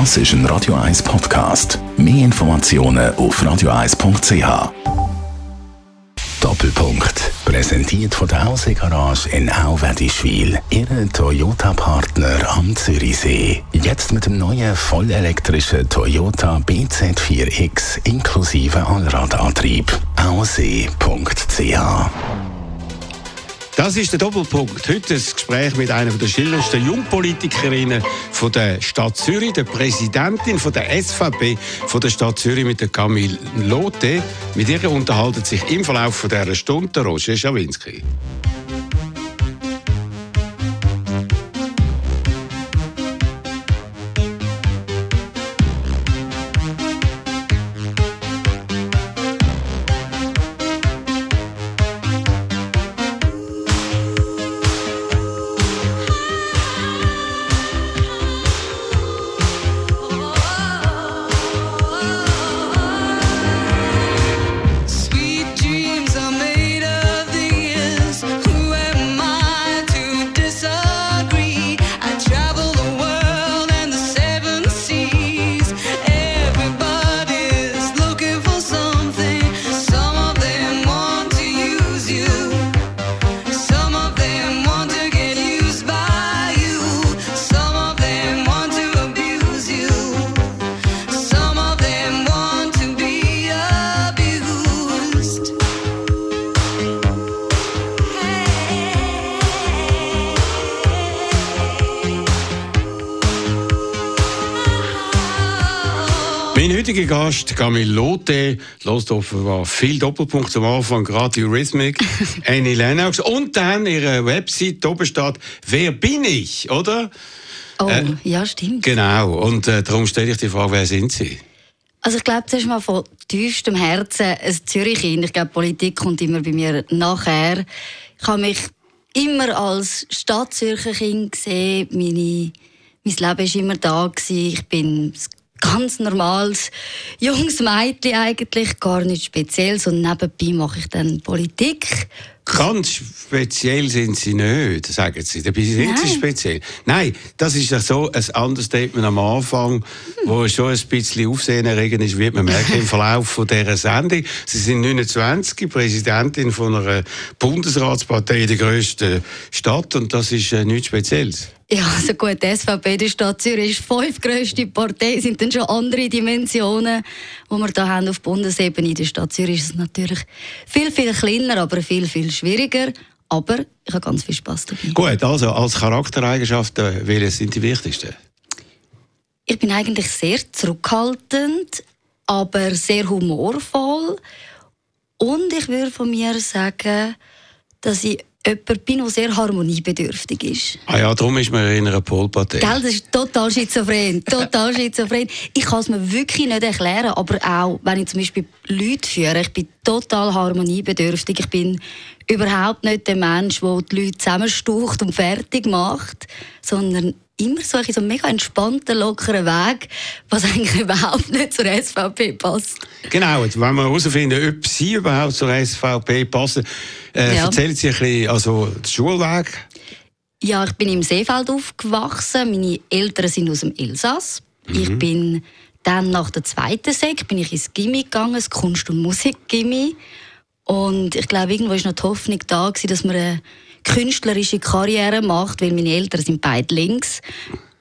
Das ist ein Radio 1 Podcast. Mehr Informationen auf radio1.ch. Doppelpunkt. Präsentiert von der Hause Garage in Auwedischwil. Ihre Toyota-Partner am Zürichsee. Jetzt mit dem neuen vollelektrischen Toyota BZ4X inklusive Allradantrieb. Aussee.ch das ist der Doppelpunkt. Heute ein Gespräch mit einer der schillerndsten Jungpolitikerinnen von der Stadt Zürich, der Präsidentin von der SVP von der Stadt Zürich mit der Camille Lotte. Mit ihr unterhalten sich im Verlauf dieser Stunde Roger Schawinski. Mein heutiger Gast, Camille Lotte, lässt offenbar viel Doppelpunkt zum Anfang, gerade Eurythmic, Annie Lennox und dann ihre Website, oben steht, wer bin ich, oder? Oh, äh, ja, stimmt. Genau, und äh, darum stelle ich die Frage, wer sind Sie? Also ich glaube, zuerst mal von tiefstem Herzen ein Zürich-Kind. Ich glaube, Politik kommt immer bei mir nachher. Ich habe mich immer als Stadtzürcher Kind gesehen. Meine, mein Leben war immer da. Gewesen. Ich bin ganz normales junges Mädchen eigentlich, gar nichts Spezielles. Und nebenbei mache ich dann Politik. Ganz speziell sind sie nicht, sagen sie. Dabei sind Nein. sie speziell. Nein, das ist ja so ein Understatement am Anfang, hm. wo schon ein bisschen aufsehenerregend ist, wird man merken im Verlauf von dieser Sendung. Sie sind 29, Präsidentin von einer Bundesratspartei in der grössten Stadt und das ist äh, nichts Spezielles. Ja, also gut, die SVP der Stadt Zürich ist die fünftgrößte Partei, sind dann schon andere Dimensionen, die wir hier haben auf Bundesebene. In der Stadt Zürich ist es natürlich viel, viel kleiner, aber viel, viel schwieriger. Aber ich habe ganz viel Spass dabei. Gut, also als Charaktereigenschaften, welche sind die wichtigsten? Ich bin eigentlich sehr zurückhaltend, aber sehr humorvoll. Und ich würde von mir sagen, dass ich jemand bin, der sehr harmoniebedürftig ist. Ah ja, darum ist man in einer Polpartei. Gell, das ist total schizophren. Total schizophren. Ich kann es mir wirklich nicht erklären, aber auch, wenn ich zum Beispiel Leute führe, ich bin total harmoniebedürftig. Ich bin überhaupt nicht der Mensch, der die Leute zusammenstucht und fertig macht, sondern immer so ein so mega entspannten, lockeren Weg, was eigentlich überhaupt nicht zur SVP passt. Genau, wenn wir herausfinden, ob sie überhaupt zur SVP passen, äh, ja. erzählen Sie ein bisschen, also den Schulweg. Ja, ich bin im Seefeld aufgewachsen. Meine Eltern sind aus dem Elsass. Mhm. Ich bin dann nach der zweiten Sek bin ich ins Gimmi gegangen, das Kunst- und Musikgimmi. Und ich glaube, irgendwo war noch die Hoffnung da, dass man eine künstlerische Karriere macht, weil meine Eltern sind beide links.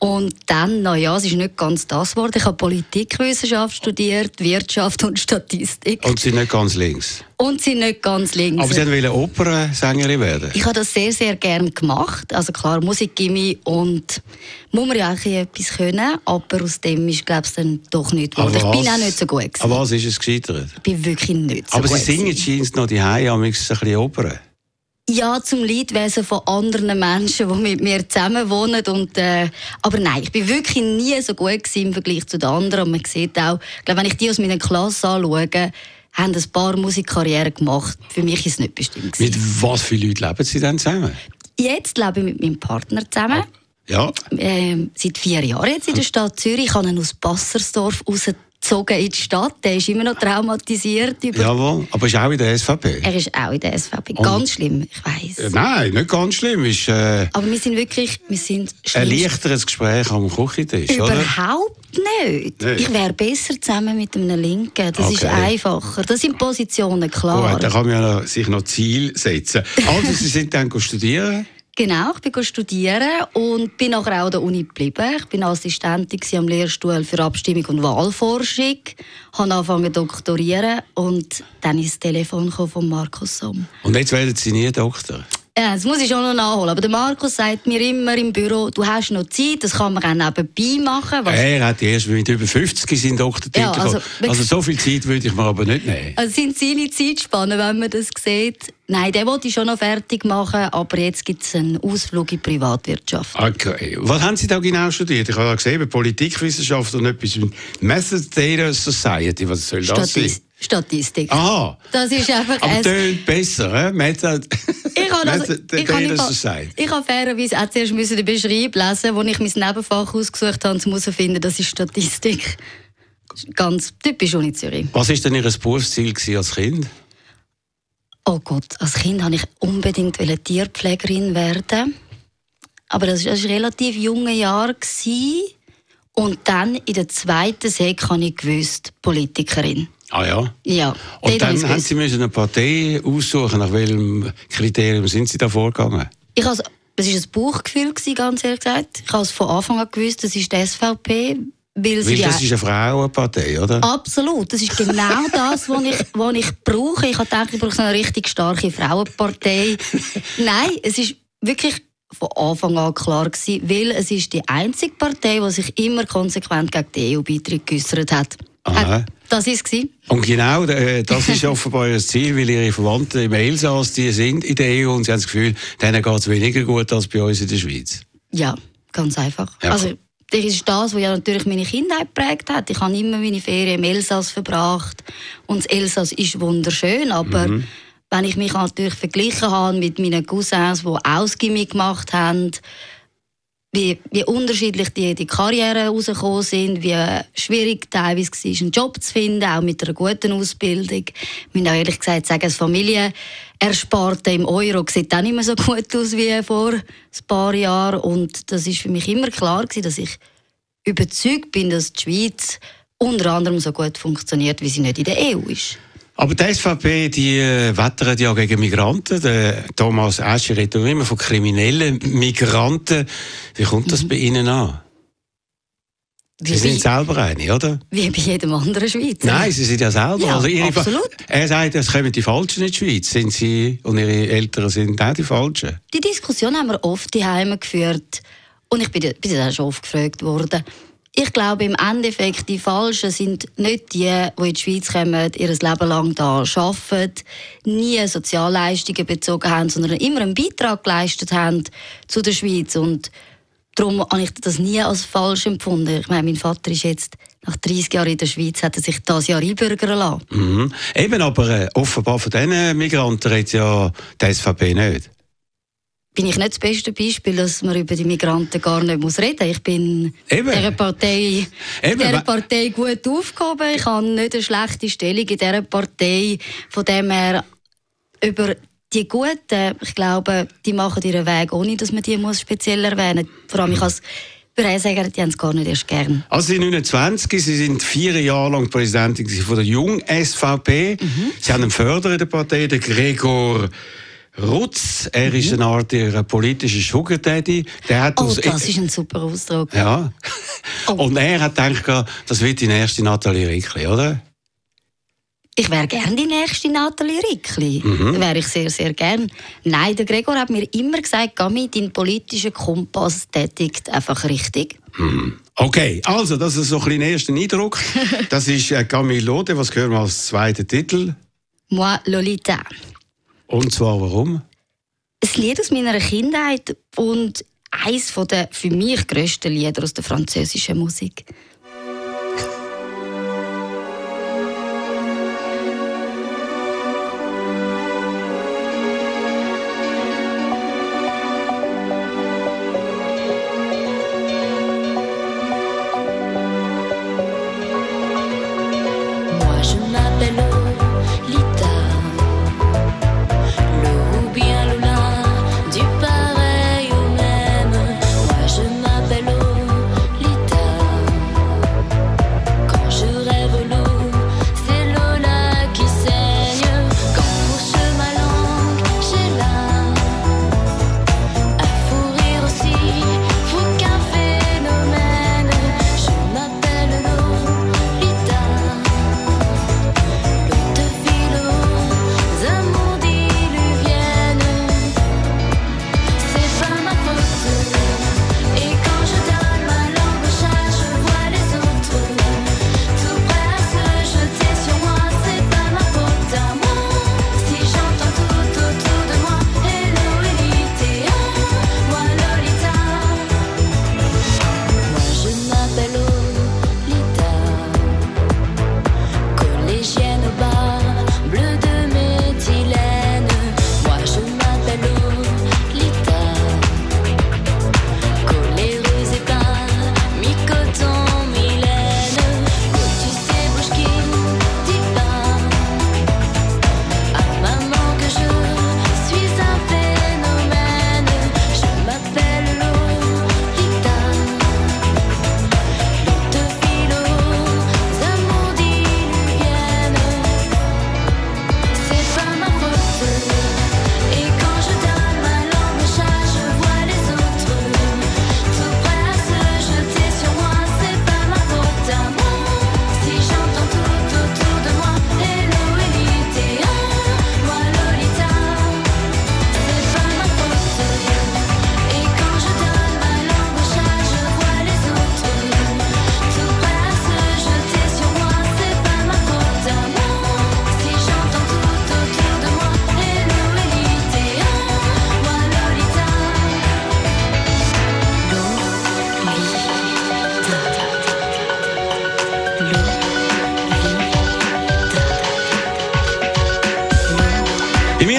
Und dann, naja, es ist nicht ganz das geworden. Ich habe Politikwissenschaft studiert, Wirtschaft und Statistik. Und Sie nicht ganz links? Und Sie nicht ganz links. Aber Sie wollten Opernsängerin werden? Ich habe das sehr, sehr gerne gemacht. Also klar, Musikgimmi und muss man ja eigentlich etwas können, aber aus dem ist, glaube ich, dann doch nicht geworden. Ich bin auch nicht so gut gewesen. Aber was ist es gescheitert? Ich bin wirklich nicht so aber gut Aber Sie singen scheint noch die Hause, ein bisschen Opern. Ja, zum Leidwesen von anderen Menschen, die mit mir zusammen wohnen. Und, äh, aber nein, ich bin wirklich nie so gut im Vergleich zu den anderen. Und man sieht auch, ich glaube, wenn ich die aus meiner Klasse anschaue, haben ein paar Musikkarrieren gemacht. Für mich ist es nicht bestimmt. Mit was für Leuten leben Sie denn zusammen? Jetzt lebe ich mit meinem Partner zusammen. Ja. Ähm, seit vier Jahren jetzt in der Stadt Zürich. Ich habe ihn aus Bassersdorf raus gezogen in die Stadt. Der ist immer noch traumatisiert. Über Jawohl, aber ist auch in der SVP? er ist auch in der SVP. Ganz schlimm, ich weiß. Äh, Nein, nicht ganz schlimm. Ist äh, Aber wir sind wirklich, wir sind ein leichteres Gespräch am Küchentisch, oder? Überhaupt nicht. Nicht? Ich wäre besser zusammen mit einem Linken. Das ist Okay. einfacher. Das sind Positionen klar. Gut, dann kann man sich noch Ziel setzen. Also, Sie sind dann studieren? Genau, ich bin studieren und bin nachher auch an der Uni geblieben. Ich bin Assistentin am Lehrstuhl für Abstimmung und Wahlforschung, habe angefangen zu doktorieren und dann ist das Telefon von Markus Somm. Und jetzt werden Sie nie Doktor? Ja, das muss ich schon noch nachholen. Aber der Markus sagt mir immer im Büro, du hast noch Zeit, das kann man auch nebenbei machen. Er hat erst mit über 50 seinen Doktortitel Ja, also- also so viel Zeit würde ich mir aber nicht nehmen. Also sind seine Zeitspannen, wenn man das sieht. Nein, den wollte ich schon noch fertig machen, aber jetzt gibt es einen Ausflug in die Privatwirtschaft. Okay. Was haben Sie da genau studiert? Ich habe ja gesehen, Politikwissenschaft und etwas mit Method Data Society. Was soll das Statis sein? Statistik. Aha. Das ist einfach Aber ein- besser, he? Method, Ich habe also, ich habe ich habe fairerweise auch zuerst müssen den Beschreib lesen, wo ich mein Nebenfach ausgesucht habe, und muss finden, das ist Statistik. Ganz typisch Uni Zürich. Was war denn Ihr Berufsziel als Kind? Oh Gott, als Kind wollte ich unbedingt Tierpflegerin werden. Aber das war relativ junge Jahre. gewesen. Und dann in der zweiten Sek habe ich gewusst, Politikerin. Ah ja. Ja, Und dann haben. Sie müssen eine Partei aussuchen. Nach welchem Kriterium sind Sie da vorgegangen? Ich has, es war ein Bauchgefühl, ganz ehrlich gesagt. Ich habe es von Anfang an gewusst, das ist die SVP. Weil sie Weil das ist eine Frauenpartei, oder? Absolut, das ist genau das, was ich, was ich brauche. Ich habe gedacht, ich brauche so eine richtig starke Frauenpartei. Nein, es ist wirklich von Anfang an klar gewesen, weil es ist die einzige Partei, die sich immer konsequent gegen den EU-Beitritt geäußert hat. Aha. Äh, Das ist es. Und genau äh, das ist offenbar Ihr Ziel, weil Ihre Verwandten im Elsass die sind in der EU und Sie haben das Gefühl, denen geht es weniger gut als bei uns in der Schweiz. Ja, ganz einfach. Ja, also, das ist das, was ja natürlich meine Kindheit geprägt hat. Ich habe immer meine Ferien im Elsass verbracht. Und das Elsass ist wunderschön, aber Mhm. wenn ich mich natürlich verglichen habe mit meinen Cousins, die Ausgimmi gemacht haben, wie, wie unterschiedlich die, die Karriere rausgekommen sind, wie schwierig teilweise war, einen Job zu finden, auch mit einer guten Ausbildung. Ich muss auch ehrlich gesagt sagen, das Familienersparte im Euro sieht auch nicht mehr so gut aus wie vor ein paar Jahren. Und das ist für mich immer klar gewesen, dass ich überzeugt bin, dass die Schweiz unter anderem so gut funktioniert, wie sie nicht in der EU ist. Aber die SVP, die äh, wettert ja gegen Migranten. Der Thomas Escher redet immer von kriminellen Migranten. Wie kommt das bei Ihnen an? Sie Wie, sind selber eine, oder? wie bei jedem anderen Schweizer. Nein, Sie sind ja selber. Ja, also absolut. Er sagt, es kommen die Falschen in die Schweiz. Sind Sie und Ihre Eltern sind auch die Falschen? Die Diskussion haben wir oft daheim geführt. Und ich bin, bin da schon oft gefragt worden. Ich glaube, im Endeffekt, die Falschen sind nicht die, die in die Schweiz kommen, ihr Leben lang da arbeiten, nie Sozialleistungen bezogen haben, sondern immer einen Beitrag geleistet haben zu der Schweiz. Und darum habe ich das nie als falsch empfunden. Ich meine, mein Vater ist jetzt nach 30 Jahren in der Schweiz, hat er sich das Jahr einbürgern lassen. Mhm. Eben, aber äh, offenbar von diesen Migranten redet ja die SVP nicht. Bin ich nicht das beste Beispiel, dass man über die Migranten gar nicht muss reden muss. Ich bin Eben. dieser Partei, Eben, dieser Partei gut aufgehoben. Ich habe nicht eine schlechte Stellung in dieser Partei. Von dem her, über die Guten, ich glaube, die machen ihren Weg, ohne dass man die muss speziell erwähnen muss. Vor allem, ich als sagen, die haben es gar nicht erst gern. Also Sie sind 29, Sie sind vier Jahre lang Präsidentin von der Jung SVP. Mhm. Sie haben einen Förderer in der Partei, den Gregor Rutz. Er ist Mhm. eine Art Ihr politischer Sugar Daddy. Der hat Oh, aus- das ist ein super Ausdruck. ja. Oh. Und er hat gedacht, das wird die nächste Nathalie Rickli, oder? Ich wäre gerne die nächste Nathalie Rickli. Mhm. Wäre ich sehr, sehr gern. Nein, der Gregor hat mir immer gesagt, Gami, dein politischer Kompass tätigt einfach richtig. Okay, also das ist so ein bisschen erster Eindruck. Das ist äh, Camille Lode, was hören wir als zweiten Titel? Moi, Lolita. Und zwar warum? Ein Lied aus meiner Kindheit und eines der für mich grössten Lieder aus der französischen Musik.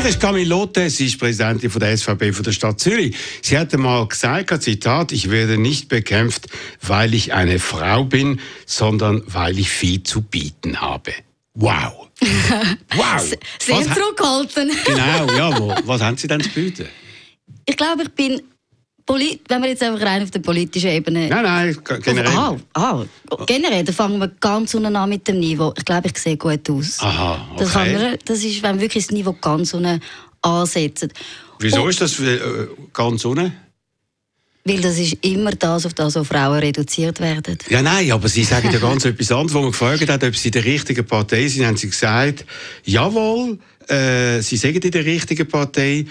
Das ist Camille Lotte, sie ist Präsidentin von der SVP von der Stadt Zürich. Sie hat einmal gesagt, Zitat, ich werde nicht bekämpft, weil ich eine Frau bin, sondern weil ich viel zu bieten habe. Wow. wow. Sehr was genau, ja. Was haben Sie denn zu bieten? Ich glaube, ich bin Poli wenn wir jetzt einfach rein auf der politischen Ebene. Nein, nein, generell. Ah, ah, generell, da fangen wir ganz unten an mit dem Niveau. Ich glaube, ich sehe gut aus. Aha, okay. Das, kann man, das ist, wenn wir wirklich das Niveau ganz unten ansetzen. Wieso Und, ist das äh, ganz unten? Weil das ist immer das, auf das auch Frauen reduziert werden. Ja, nein, aber Sie sagen ja ganz etwas anderes. Wo man gefragt hat, ob Sie in der richtigen Partei sind, haben Sie gesagt, jawohl, äh, Sie sagen in der richtigen Partei.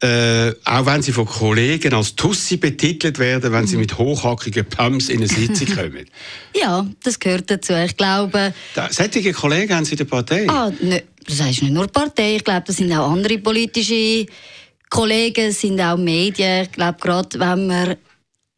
Äh, auch wenn sie von Kollegen als Tussi betitelt werden, wenn sie mhm. mit hochhackigen Pumps in eine Sitzung kommen. ja, das gehört dazu. Ich glaube... Da, solche Kollegen haben Sie in der Partei? Ah, ne, das heißt nicht nur Partei. Ich glaube, das sind auch andere politische Kollegen, sind auch Medien. Ich glaube, gerade wenn man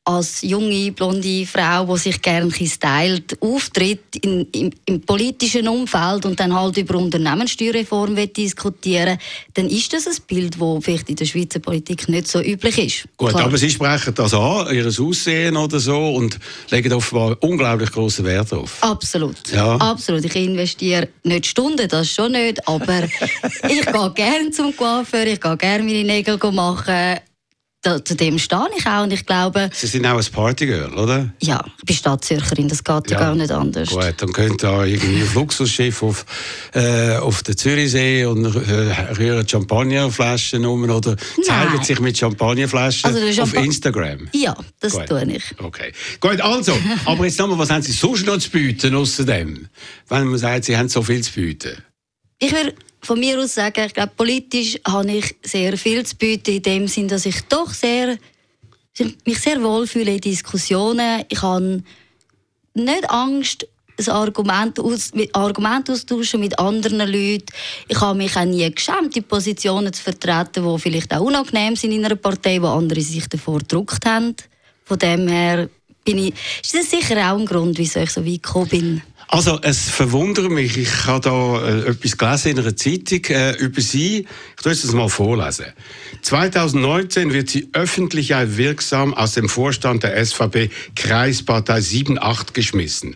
als junge, blonde Frau, die sich gerne stylt, auftritt in, im, im, politischen Umfeld und dann halt über Unternehmenssteuerreform diskutieren dann ist das ein Bild, das vielleicht in der Schweizer Politik nicht so üblich ist. Gut, Klar. aber Sie sprechen das an, Ihr Aussehen oder so und legen offenbar unglaublich großen Wert darauf. Absolut. Ja. Absolut. Ich investiere nicht Stunden, das schon nicht, aber ich gehe gerne zum Coiffeur, ich gehe gerne meine Nägel machen da, zu dem stehe ich auch und ich glaube... Sie sind auch ein Partygirl, oder? Ja, ich bin Stadtzürcherin, das geht ja gar nicht anders. Gut, dann könnt ihr irgendwie ein Luxusschiff auf, äh, auf den Zürichsee und äh, rühren Champagnerflaschen um oder zeigen sich mit Champagnerflaschen also auf Instagram? Ja, das Gut. tue ich. Okay. Gut, also, aber jetzt nochmal, was haben Sie sonst noch zu bieten außerdem? Wenn man sagt, Sie haben so viel zu bieten. Ich würde von mir aus sagen, ich glaube, politisch habe ich sehr viel zu bieten, in dem Sinn, dass ich doch sehr, mich sehr wohlfühle in Diskussionen. Ich habe nicht Angst, ein Argument, aus, mit Argument austauschen mit anderen Leuten. Ich habe mich auch nie geschämt, die Positionen zu vertreten, die vielleicht auch unangenehm sind in einer Partei, wo andere sich davor gedruckt haben. Von dem her bin ich, ist das sicher auch ein Grund, wieso ich so weit gekommen bin. Also, es verwundert mich. Ich habe da äh, etwas gelesen in einer Zeitung äh, über Sie. Ich tue es mal vorlesen. 2019 wird sie öffentlich wirksam aus dem Vorstand der SVP Kreispartei 7-8 geschmissen.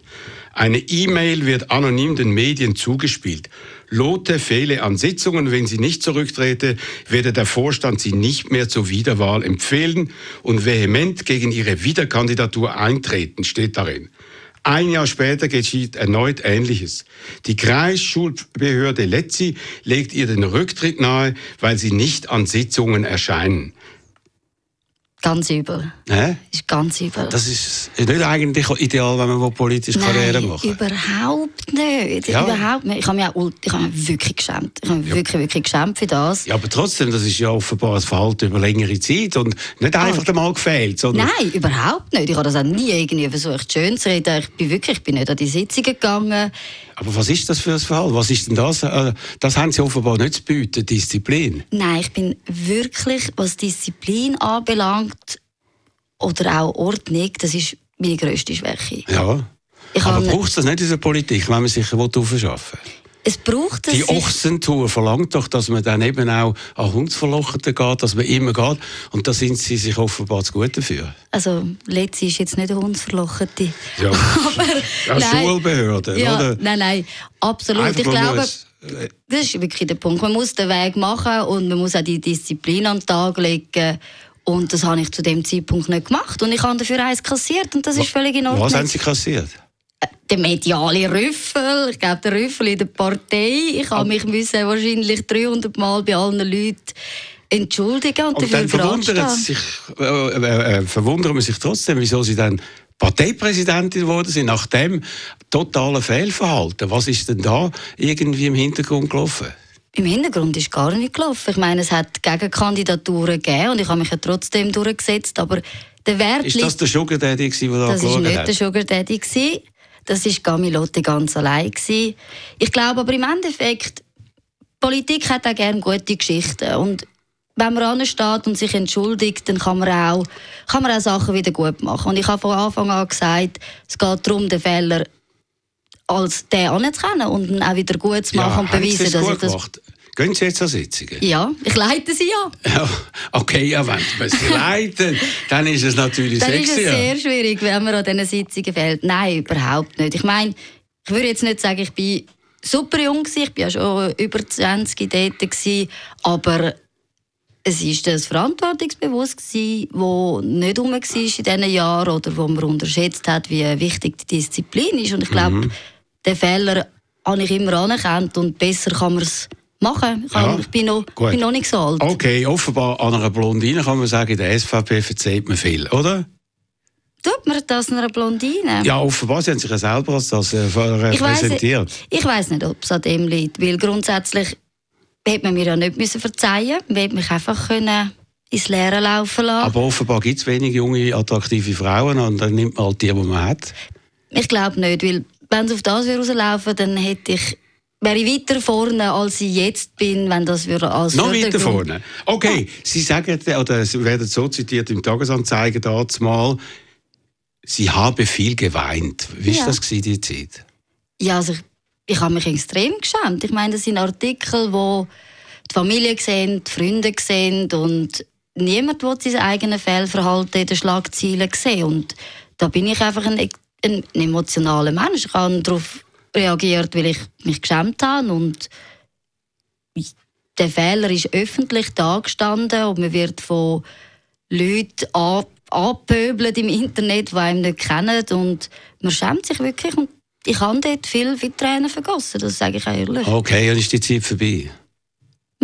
Eine E-Mail wird anonym den Medien zugespielt. Lotte fehle an Sitzungen. Wenn sie nicht zurücktrete, werde der Vorstand sie nicht mehr zur Wiederwahl empfehlen und vehement gegen ihre Wiederkandidatur eintreten, steht darin. Ein Jahr später geschieht erneut Ähnliches. Die Kreisschulbehörde Letzi legt ihr den Rücktritt nahe, weil sie nicht an Sitzungen erscheinen. Ganz übel. Hä? Ist ganz übel. Das ist nicht eigentlich ideal, wenn man politisch Karriere macht. überhaupt nicht. Ja. Überhaupt nicht. Ich habe mich, auch, ich habe mich wirklich geschämt. Ich habe mich ja. wirklich, wirklich geschämt für das. Ja, aber trotzdem, das ist ja offenbar ein Verhalten über längere Zeit und nicht einfach einmal gefehlt. Sondern Nein, überhaupt nicht. Ich habe das auch nie irgendwie versucht, schön zu reden. Ich bin wirklich, ich bin nicht an die Sitzungen gegangen. Aber was ist das für ein Verhalten? Was ist denn das? Äh, das haben Sie offenbar nicht zu bieten, Disziplin. Nein, ich bin wirklich, was Disziplin anbelangt oder auch Ordnung, das ist meine grösste Schwäche. Ja. Ich Aber braucht es das nicht in der Politik, wenn man sich aufschaffen will? Es braucht Die Ochsentour verlangt doch, dass man dann eben auch an Hundsverlocheten geht, dass man immer geht. Und da sind sie sich offenbar zu gut dafür. Also, Letzi ist jetzt nicht eine Hundsverlochete. Ja, aber, ja Schulbehörde, ja, oder? Nein, nein, absolut. Einfach ich glaube, äh, das ist wirklich der Punkt. Man muss den Weg machen und man muss auch die Disziplin an den Tag legen. Und das habe ich zu dem Zeitpunkt nicht gemacht. Und ich habe dafür eins kassiert und das ist völlig in Ordnung. Was haben Sie kassiert? Der mediale Rüffel, ich glaube, der Rüffel in der Partei. Ich habe mich müssen wahrscheinlich 300 Mal bei allen Leuten entschuldigen und, und dafür verwundert sich, äh, äh, äh, verwundern wir sich trotzdem, wieso sie dann Parteipräsidentin geworden sind, nach dem totalen Fehlverhalten. Was ist denn da irgendwie im Hintergrund gelaufen? Im Hintergrund ist gar nicht gelaufen. Ich meine, es hat Gegenkandidaturen gegeben und ich habe mich ja trotzdem durchgesetzt, aber der Wert Ist das der Sugar Daddy, der da Das war nicht der Sugar Daddy. Das war Gamilotti ganz allein. Gewesen. Ich glaube aber im Endeffekt, Politik hat auch gerne gute Geschichten. Und wenn man ansteht und sich entschuldigt, dann kann man auch, kann man auch Sachen wieder gut machen. Und ich habe von Anfang an gesagt, es geht darum, den Fehler als den anzukennen und ihn auch wieder gut zu machen ja, und beweisen, dass ich das... Gemacht? Gehen Sie jetzt an Sitzungen? Ja, ich leite sie ja. ja okay, ja, wenn man sie leiten, dann ist es natürlich dann sexy. Dann ist es sehr schwierig, wenn man an diesen Sitzungen fehlt. Nein, überhaupt nicht. Ich meine, ich würde jetzt nicht sagen, ich bin super jung gewesen. ich war ja schon über 20 dort, gewesen, aber es war das verantwortungsbewusst, das nicht herum war in diesen Jahren oder wo man unterschätzt hat, wie wichtig die Disziplin ist. Und ich glaube, mhm. den Fehler habe ich immer anerkannt und besser kann man es machen. Ich, ja, ich bin, noch, bin, noch, nicht so alt. Okay, offenbar an einer Blondine kann man sagen, in der SVP verzeiht man viel, oder? Tut man das einer Blondine? Ja, offenbar, sie haben sich ja selber als das äh, präsentiert. Ich weiss nicht, ob es an dem liegt, weil grundsätzlich hätte man mir ja nicht müssen verzeihen müssen. Man hätte mich einfach können ins Leere laufen lassen Aber offenbar gibt es wenig junge, attraktive Frauen und dann nimmt man halt die, die man hat. Ich glaube nicht, weil wenn es auf das rauslaufen dann hätte ich wäre ich weiter vorne, als ich jetzt bin, wenn das würde als Noch weiter vorne? Okay, ja. Sie sagen, oder Sie werden so zitiert im Tagesanzeiger dazu mal, Sie habe viel geweint. Wie war ja. das die Zeit? Ja, also ich, ich habe mich extrem geschämt. Ich meine, das sind Artikel, wo die Familie sehen, die Freunde sehen und niemand will sein eigenes Fehlverhalten in den Schlagzeilen sehen. Und da bin ich einfach ein, ein emotionaler Mensch. Ich habe darauf reagiert, weil ich mich geschämt habe und der Fehler ist öffentlich dargestanden und man wird von Leuten angepöbelt im Internet, die einem nicht kennen und man schämt sich wirklich und ich habe dort viel Tränen vergossen, das sage ich ehrlich. Okay, dann ist die Zeit vorbei.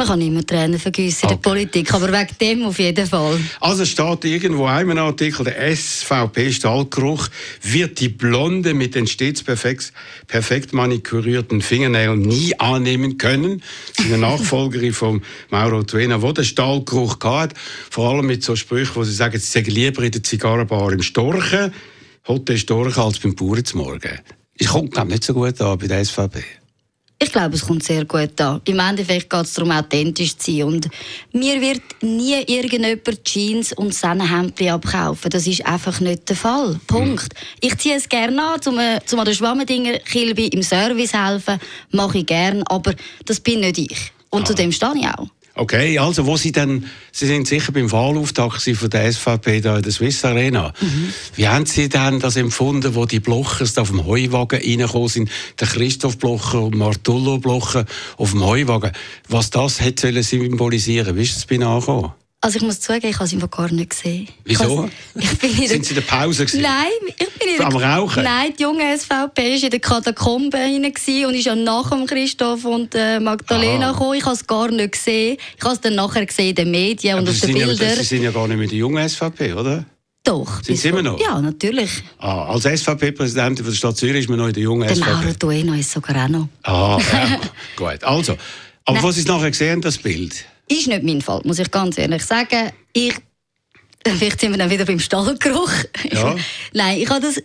Man kann immer Tränen okay. in der Politik, aber wegen dem auf jeden Fall. Also steht irgendwo in einem Artikel, der SVP-Stahlgeruch wird die Blonde mit den stets perfekt, perfekt manikurierten Fingernägeln nie annehmen können. Eine Nachfolgerin von Mauro Tuena, wo der Stahlgeruch hat, vor allem mit so Sprüchen, wo sie sagen, sie sagen lieber in der Zigarrenbar im Storchen, Hotel Storchen als beim Bauern zum Morgen. Ich komme, nicht so gut an bei der SVP. Ich glaube, es kommt sehr gut an. Im Endeffekt geht es darum, authentisch zu sein. Und mir wird nie irgendjemand Jeans und Sennenhemdchen abkaufen. Das ist einfach nicht der Fall. Punkt. Mhm. Ich ziehe es gerne an, um, um an der Schwammendinger Kilby im Service helfen. Mache ich gerne, aber das bin nicht ich. Und ah. zu dem stehe ich auch. Okay, also wo Sie dann, Sie sind sicher beim Wahlauftakt von der SVP da in der Swiss Arena. Mhm. Wie haben Sie denn das empfunden, wo die Blochers da auf dem Heuwagen reingekommen sind, der Christoph Blocher und Martullo Blocher auf dem Heuwagen? Was das hätte symbolisieren Wie ist das bei Ihnen angekommen? Also ich muss zugeben, ich habe es einfach gar nicht gesehen. Wieso? Ich bin in Sind Sie in der Pause gewesen? Nein, ich bin in der... Am Rauchen? Nein, die junge SVP war in der Katakombe hinein und ist ja nach dem Christoph und äh, Magdalena ah. gekommen. Ich habe es gar nicht gesehen. Ich habe es dann nachher gesehen in den Medien und auf den Bildern. Ja, Sie sind ja gar nicht mit der jungen SVP, oder? Doch. Sind Sie immer noch? Ja, natürlich. Ah, als SVP-Präsidentin der Stadt Zürich ist man noch in der jungen der SVP? Der Mauro Dueno ist sogar auch noch. Ah, ja. gut. Also, aber Nein. was Sie nachher gesehen das Bild? Ist nicht mein Fall, muss ich ganz ehrlich sagen. Ich, vielleicht sind wir dann wieder beim Stallgeruch. Ja. Nein, ich habe das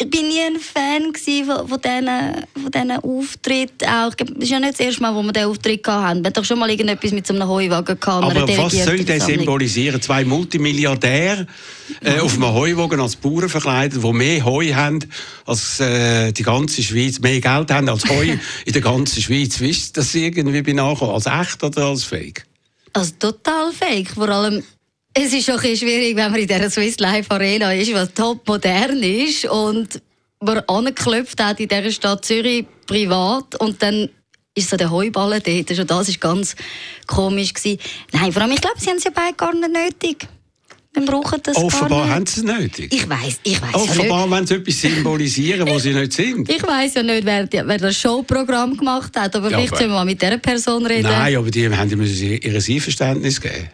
ich bin nie ein Fan von, von, diesen, von diesen Auftritten. Auch. Es ist ja nicht das erste Mal, wo wir diesen Auftritt hatten. Wir hatten doch schon mal irgendetwas mit so einem Heuwagen gehabt. Aber was soll der symbolisieren? Zwei Multimilliardäre äh, auf einem Heuwagen als Bauern verkleidet, die mehr Heu haben als äh, die ganze Schweiz, mehr Geld haben als Heu in der ganzen Schweiz. Wie ist das irgendwie bei nachher? Als echt oder als fake? Also total fake. Vor allem es ist auch schwierig, wenn man in dieser Swiss Life Arena ist, was top modern ist und man angeklopft hat in dieser Stadt Zürich privat und dann ist so der Heuballen dort. Schon das war ganz komisch. Gewesen. Nein, vor allem, ich glaube, sie haben es beide gar nicht nötig. Wir brauchen das Offenbar gar nicht. haben sie es nötig. Ich weiß, ich weiß Offenbar ja wollen sie etwas symbolisieren, wo sie nicht sind. Ich weiß ja nicht, wer, wer das Showprogramm gemacht hat, aber ja, vielleicht aber, sollen wir mal mit dieser Person reden. Nein, aber die haben ihr Einverständnis geben.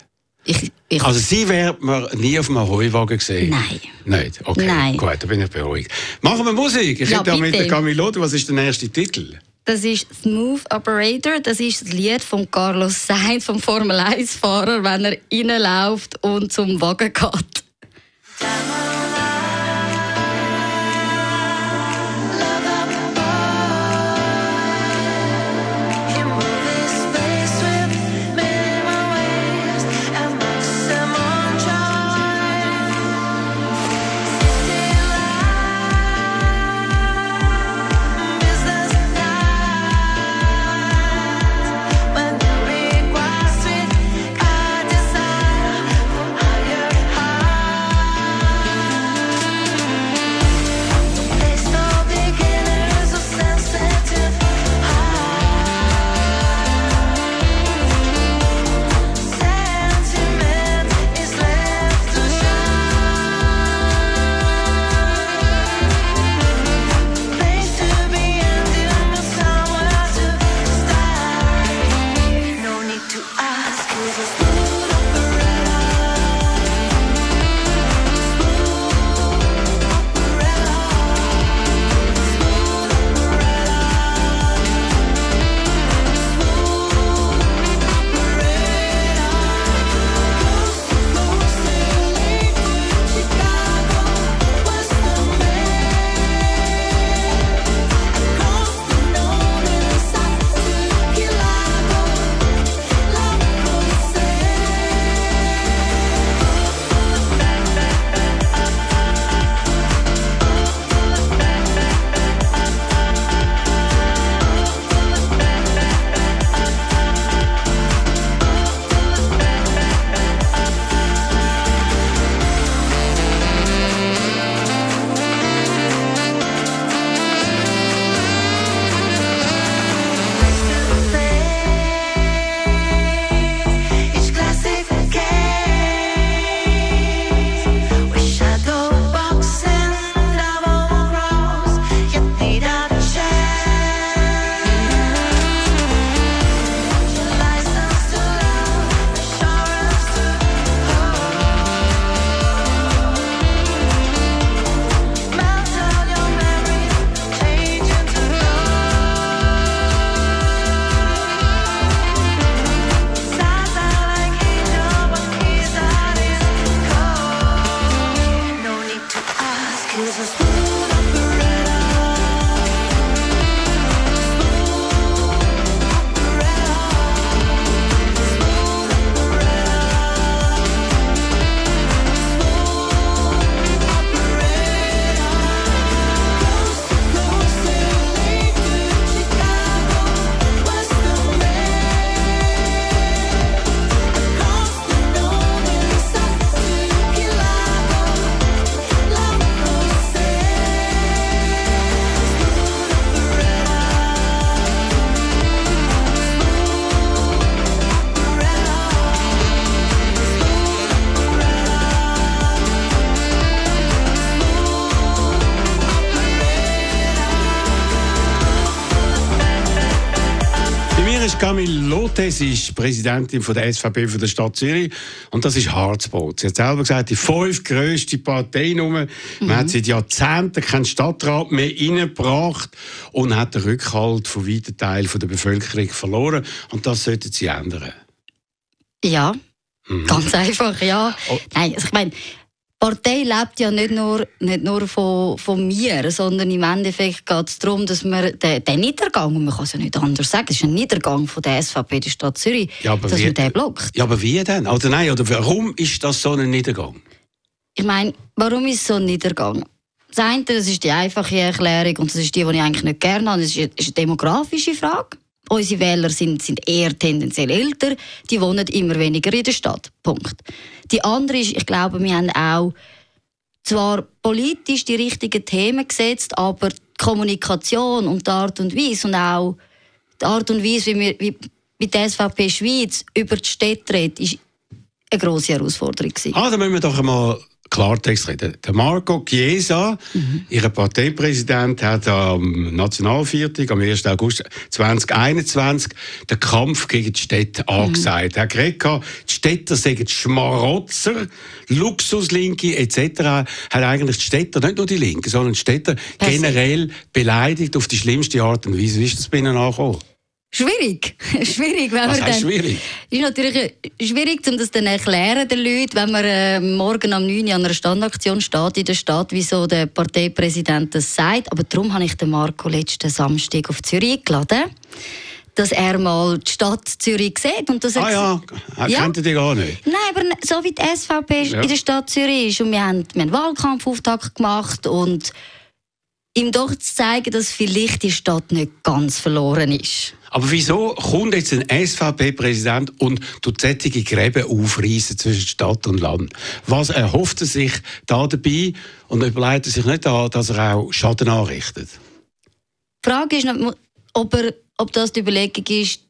Ich, ich also Sie werden wir nie auf einem Heuwagen gesehen? Nein. Nicht? Okay, Nein. gut, da bin ich beruhigt. Machen wir Musik. Ich ja, hätte mit der Camilo, was ist der erste Titel? Das ist Smooth Operator. Das ist das Lied von Carlos Sainz, vom Formel 1-Fahrer, wenn er reinläuft und zum Wagen geht. Präsidentin von der SVP von der Stadt Zürich und das ist Harzbrot. Sie hat selber gesagt, die fünf grösste Parteinummer. Mhm. Man hat seit Jahrzehnten keinen Stadtrat mehr reingebracht und hat den Rückhalt von weiten Teilen der Bevölkerung verloren und das sollten sie ändern. Ja, mhm. ganz einfach, ja. Oh. Nein, also ich meine, Partei lebt ja nicht nur, nicht nur von, von mir, sondern im Endeffekt geht es darum, dass man den, den Niedergang, und man kann es ja nicht anders sagen, es ist ein Niedergang von der SVP der Stadt Zürich, ja, dass wie, man den blockt. Ja, aber wie denn? Oder nein, oder warum ist das so ein Niedergang? Ich meine, warum ist es so ein Niedergang? Das eine, das ist die einfache Erklärung und das ist die, die ich eigentlich nicht gerne habe, das ist eine demografische Frage. Unsere Wähler sind, sind eher tendenziell älter, die wohnen immer weniger in der Stadt. Punkt. Die andere ist, ich glaube, wir haben auch zwar politisch die richtigen Themen gesetzt, aber die Kommunikation und die Art und Weise und auch die Art und Weise, wie, wir, wie, wie die SVP Schweiz über die Städte redet, ist eine grosse Herausforderung. Ah, da müssen wir doch einmal Klartext reden. Der Marco Chiesa, mhm. Ihr Parteipräsident, hat am Nationalviertag, am 1. August 2021, den Kampf gegen die Städte mhm. angesagt. Er hat gesagt, die Städter sagen Schmarotzer, Luxuslinke etc. hat eigentlich die Städter, nicht nur die Linken, sondern die Städter generell beleidigt auf die schlimmste Art und Weise. Wie ist das bei Ihnen angekommen? Schwierig. schwierig wenn Was heißt dann, schwierig? ist natürlich äh, schwierig, um das dann erklären den Leuten, wenn man äh, morgen am 9. Uhr an einer Standaktion steht in der Stadt, wieso der Parteipräsident das sagt. Aber darum habe ich den Marco letzten Samstag auf Zürich eingeladen dass er mal die Stadt Zürich sieht. Und dass ah ja, er ja. kennt ihr gar nicht. Nein, aber so wie die SVP ja. in der Stadt Zürich ist und wir haben, wir haben Wahlkampfauftakt gemacht und ihm doch zu zeigen, dass vielleicht die Stadt nicht ganz verloren ist. Aber wieso kommt jetzt ein SVP-Präsident und tut solche Gräben aufreißen zwischen Stadt und Land? Was erhofft er sich da dabei und überlegt er sich nicht an, dass er auch Schaden anrichtet? Die Frage ist, ob, er, ob das die Überlegung ist,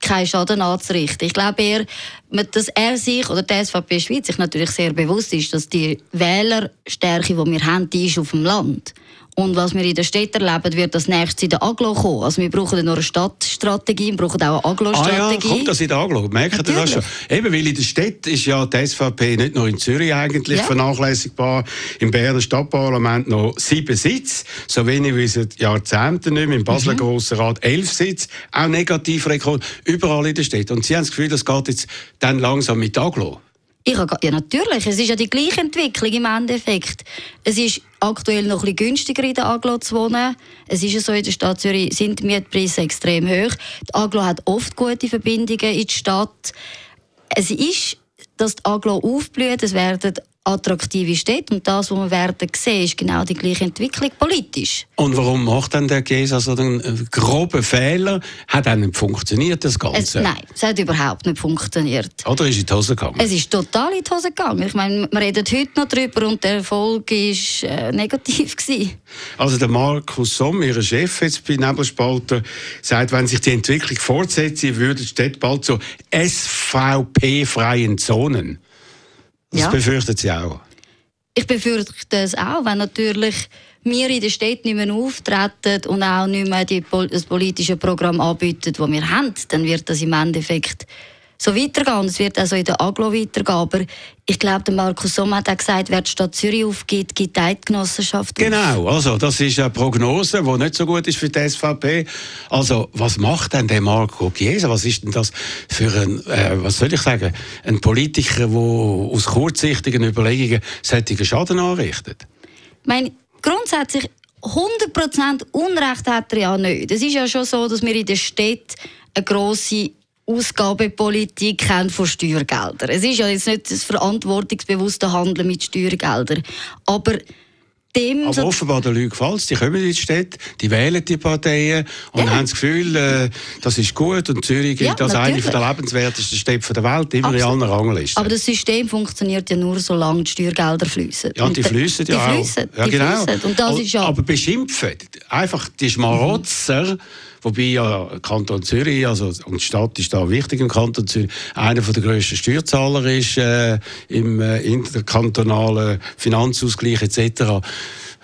keinen Schaden anzurichten. Ich glaube eher, dass er sich oder die SVP Schweiz sich natürlich sehr bewusst ist, dass die Wählerstärke, die wir haben, die ist auf dem Land. Und was wir in der Stadt erleben, wird das nächste in der Aglo kommen. Also wir brauchen nur eine Stadtstrategie, wir brauchen auch eine Aglo-Strategie. Ah ja, kommt das in der Aglo? Merkt ihr das schon? Eben, weil in der Stadt ist ja die SVP nicht nur in Zürich eigentlich ja. vernachlässigbar. Im Berner Stadtparlament noch sieben Sitze, so wenig wie seit Jahrzehnten nicht mehr. Im Basler mhm. Grossen Rat elf Sitze, auch Negativrekord, überall in der Stadt. Und Sie haben das Gefühl, das geht jetzt dann langsam mit der Aglo? Ich habe, ja, natürlich. Es ist ja die gleiche Entwicklung im Endeffekt. Es ist aktuell noch bisschen günstiger in der Aglo zu wohnen. Es ist ja so, in der Stadt Zürich sind die Mietpreise extrem hoch. Die Aglo hat oft gute Verbindungen in die Stadt. Es ist, dass die Aglo aufblüht. Es werden attraktive Städte. Und das, was wir werden sehen, ist genau die gleiche Entwicklung politisch. Und warum macht dann der Käse also einen groben Fehler? Hat dann nicht funktioniert, das Ganze? Es, nein, es hat überhaupt nicht funktioniert. Oder ist es in die Hose gegangen? Es ist total in die Hose gegangen. Ich meine, wir reden heute noch darüber und der Erfolg war äh, negativ. Gewesen. Also der Markus Somm, Ihr Chef jetzt bei Nebelspalter, sagt, wenn sich die Entwicklung fortsetzt, würden die Städte bald zu SVP-freien Zonen. Das ja. befürchtet Sie auch? Ich befürchte es auch, wenn natürlich wir in der Stadt nicht mehr auftreten und auch nicht mehr die, das politische Programm anbieten, das wir haben, dann wird das im Endeffekt so weitergehen. Es wird also in der Aglo weitergehen. Aber ich glaube, der Markus Somm hat auch gesagt, wer die Stadt Zürich aufgibt, gibt die Eidgenossenschaft auf. Genau, also das ist eine Prognose, die nicht so gut ist für die SVP. Also was macht denn der Marco Chiesa? Was ist denn das für ein, äh, was soll ich sagen, ein Politiker, der aus kurzsichtigen Überlegungen solche Schaden anrichtet? Ich meine, grundsätzlich 100% Unrecht hat er ja nicht. Es ist ja schon so, dass wir in der Stadt eine grosse Ausgabepolitik haben von Steuergeldern. Es ist ja jetzt nicht das verantwortungsbewusste Handeln mit Steuergeldern, aber dem... Aber offenbar den Leuten gefällt es. Die kommen in die Stadt, die wählen die Parteien und ja. haben das Gefühl, äh, das ist gut und Zürich ja, als eine der lebenswertesten Städte der Welt, immer Absolut. in allen Ranglisten. Aber das System funktioniert ja nur, solange die Steuergelder fließen. Ja, und die fließen ja die fließen, auch. Ja, genau. Und das ist ja... Aber beschimpfen, einfach die Schmarotzer... Mhm Wobei ja Kanton Zürich, also und die Stadt ist da wichtig im Kanton Zürich, einer der grössten Steuerzahler ist äh, im äh, interkantonalen Finanzausgleich etc.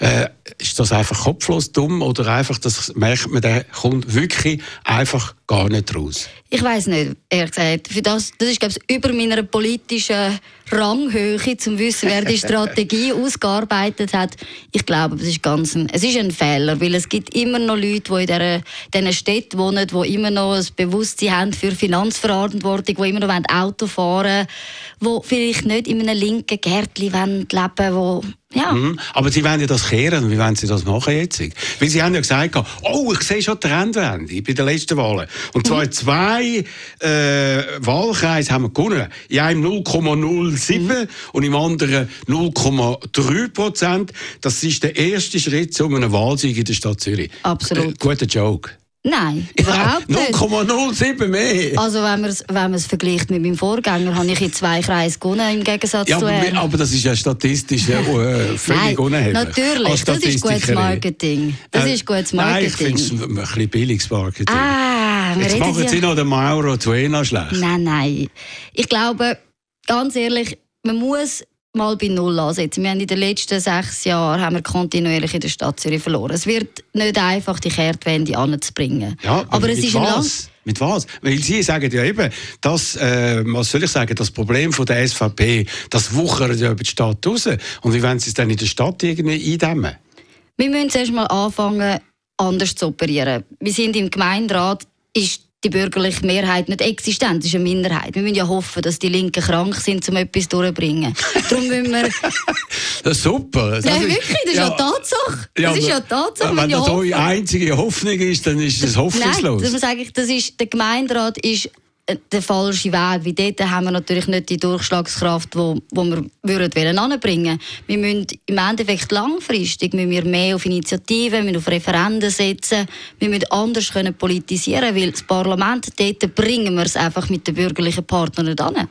Äh, ist das einfach kopflos dumm oder einfach, das merkt man, der kommt wirklich einfach gar nicht raus? Ich weiß nicht, ehrlich gesagt. Für das, das ist, glaube ich, über meiner politischen Ranghöhe, um zu wissen, wer die Strategie ausgearbeitet hat. Ich glaube, das ist ganz ein, es ist ein Fehler, weil es gibt immer noch Leute, die in diesen Städten wohnen, die immer noch ein Bewusstsein haben für Finanzverantwortung, die immer noch Auto fahren wollen, die vielleicht nicht in einem linken Gärtchen leben wollen, ja. Mhm. Aber Sie wollen ja das kehren. Wie wollen Sie das machen jetzt? Weil Sie haben ja gesagt, oh, ich sehe schon die Trendwende bei den letzten Wahlen. Und zwar mhm. zwei äh, Wahlkreise haben wir gewonnen. In einem 0,07 mhm. und im anderen 0,3 Prozent. Das ist der erste Schritt zu einem Wahlsieg in der Stadt Zürich. Absolut. Äh, guter Joke. Nein, überhaupt nicht. 0,07 mehr. Also wenn man es wenn vergleicht mit meinem Vorgänger, habe ich in zwei Kreisen gewonnen im Gegensatz ja, zu ihm. Aber, das ist ja statistisch äh, völlig unerheblich. Natürlich, das ist gutes Marketing. Das äh, ist gutes Marketing. Nein, ich finde es ein bisschen billiges Marketing. Ah, Jetzt machen Sie ja... noch den Mauro Tuena schlecht. Nein, nein. Ich glaube, ganz ehrlich, man muss mal bei Null ansetzen. Wir haben in den letzten sechs Jahren haben wir kontinuierlich in der Stadt Zürich verloren. Es wird nicht einfach, die Kehrtwende anzubringen. Ja, aber, aber es ist was? ein mit was? Weil Sie sagen ja eben, das, äh, was soll ich sagen, das Problem von der SVP, das wuchert ja über die Stadt raus. Und wie wollen Sie es dann in der Stadt irgendwie eindämmen? Wir müssen erst mal anfangen, anders zu operieren. Wir sind im Gemeinderat, ist die bürgerliche Mehrheit nicht existent, es ist eine Minderheit. Wir müssen ja hoffen, dass die Linken krank sind, um etwas durchzubringen. Darum müssen wir... Das ist super. Das Nein, wirklich, das ist ja, ja Tatsache. Das ja, ist ja Tatsache. Wenn das eure einzige Hoffnung ist, dann ist das hoffnungslos. Nein, das, sage ich, das ist, der Gemeinderat ist der falsche Weg. Weil dort haben wir natürlich nicht die Durchschlagskraft, die wir würden anbringen Wir müssen im Endeffekt langfristig müssen wir mehr auf Initiativen, auf Referenden setzen. Wir müssen anders können politisieren, weil das Parlament, dort bringen wir es einfach mit den bürgerlichen Partnern nicht an.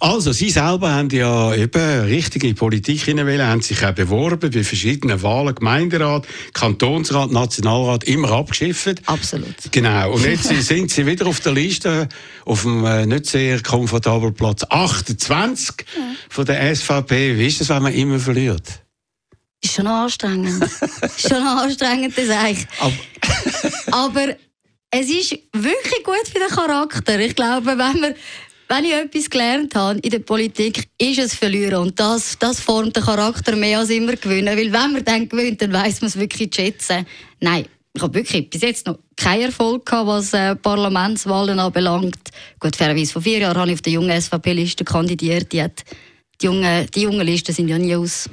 Also, Sie selber haben ja eben richtige Politik hinein haben sich auch beworben bei verschiedenen Wahlen, Gemeinderat, Kantonsrat, Nationalrat, immer abgeschifft. Absolut. Genau. Und jetzt sind Sie wieder auf der Liste, auf dem äh, nicht sehr komfortablen Platz 28 ja. von der SVP. Wie ist das, wenn man immer verliert? Ist schon anstrengend. ist schon anstrengend, das eigentlich. Aber, Aber es ist wirklich gut für den Charakter. Ich glaube, wenn man wenn ich etwas gelernt habe in der Politik, ist es verlieren. Und das, das formt den Charakter mehr als immer gewinnen. Weil wenn man dann gewinnt, dann weiß man es wirklich zu schätzen. Nein, ich habe wirklich bis jetzt noch keinen Erfolg gehabt, was äh, Parlamentswahlen anbelangt. Gut, fairerweise vor vier Jahren habe ich auf der jungen SVP-Liste kandidiert. Die, hat, die, jungen, die jungen Listen sind ja nie aus,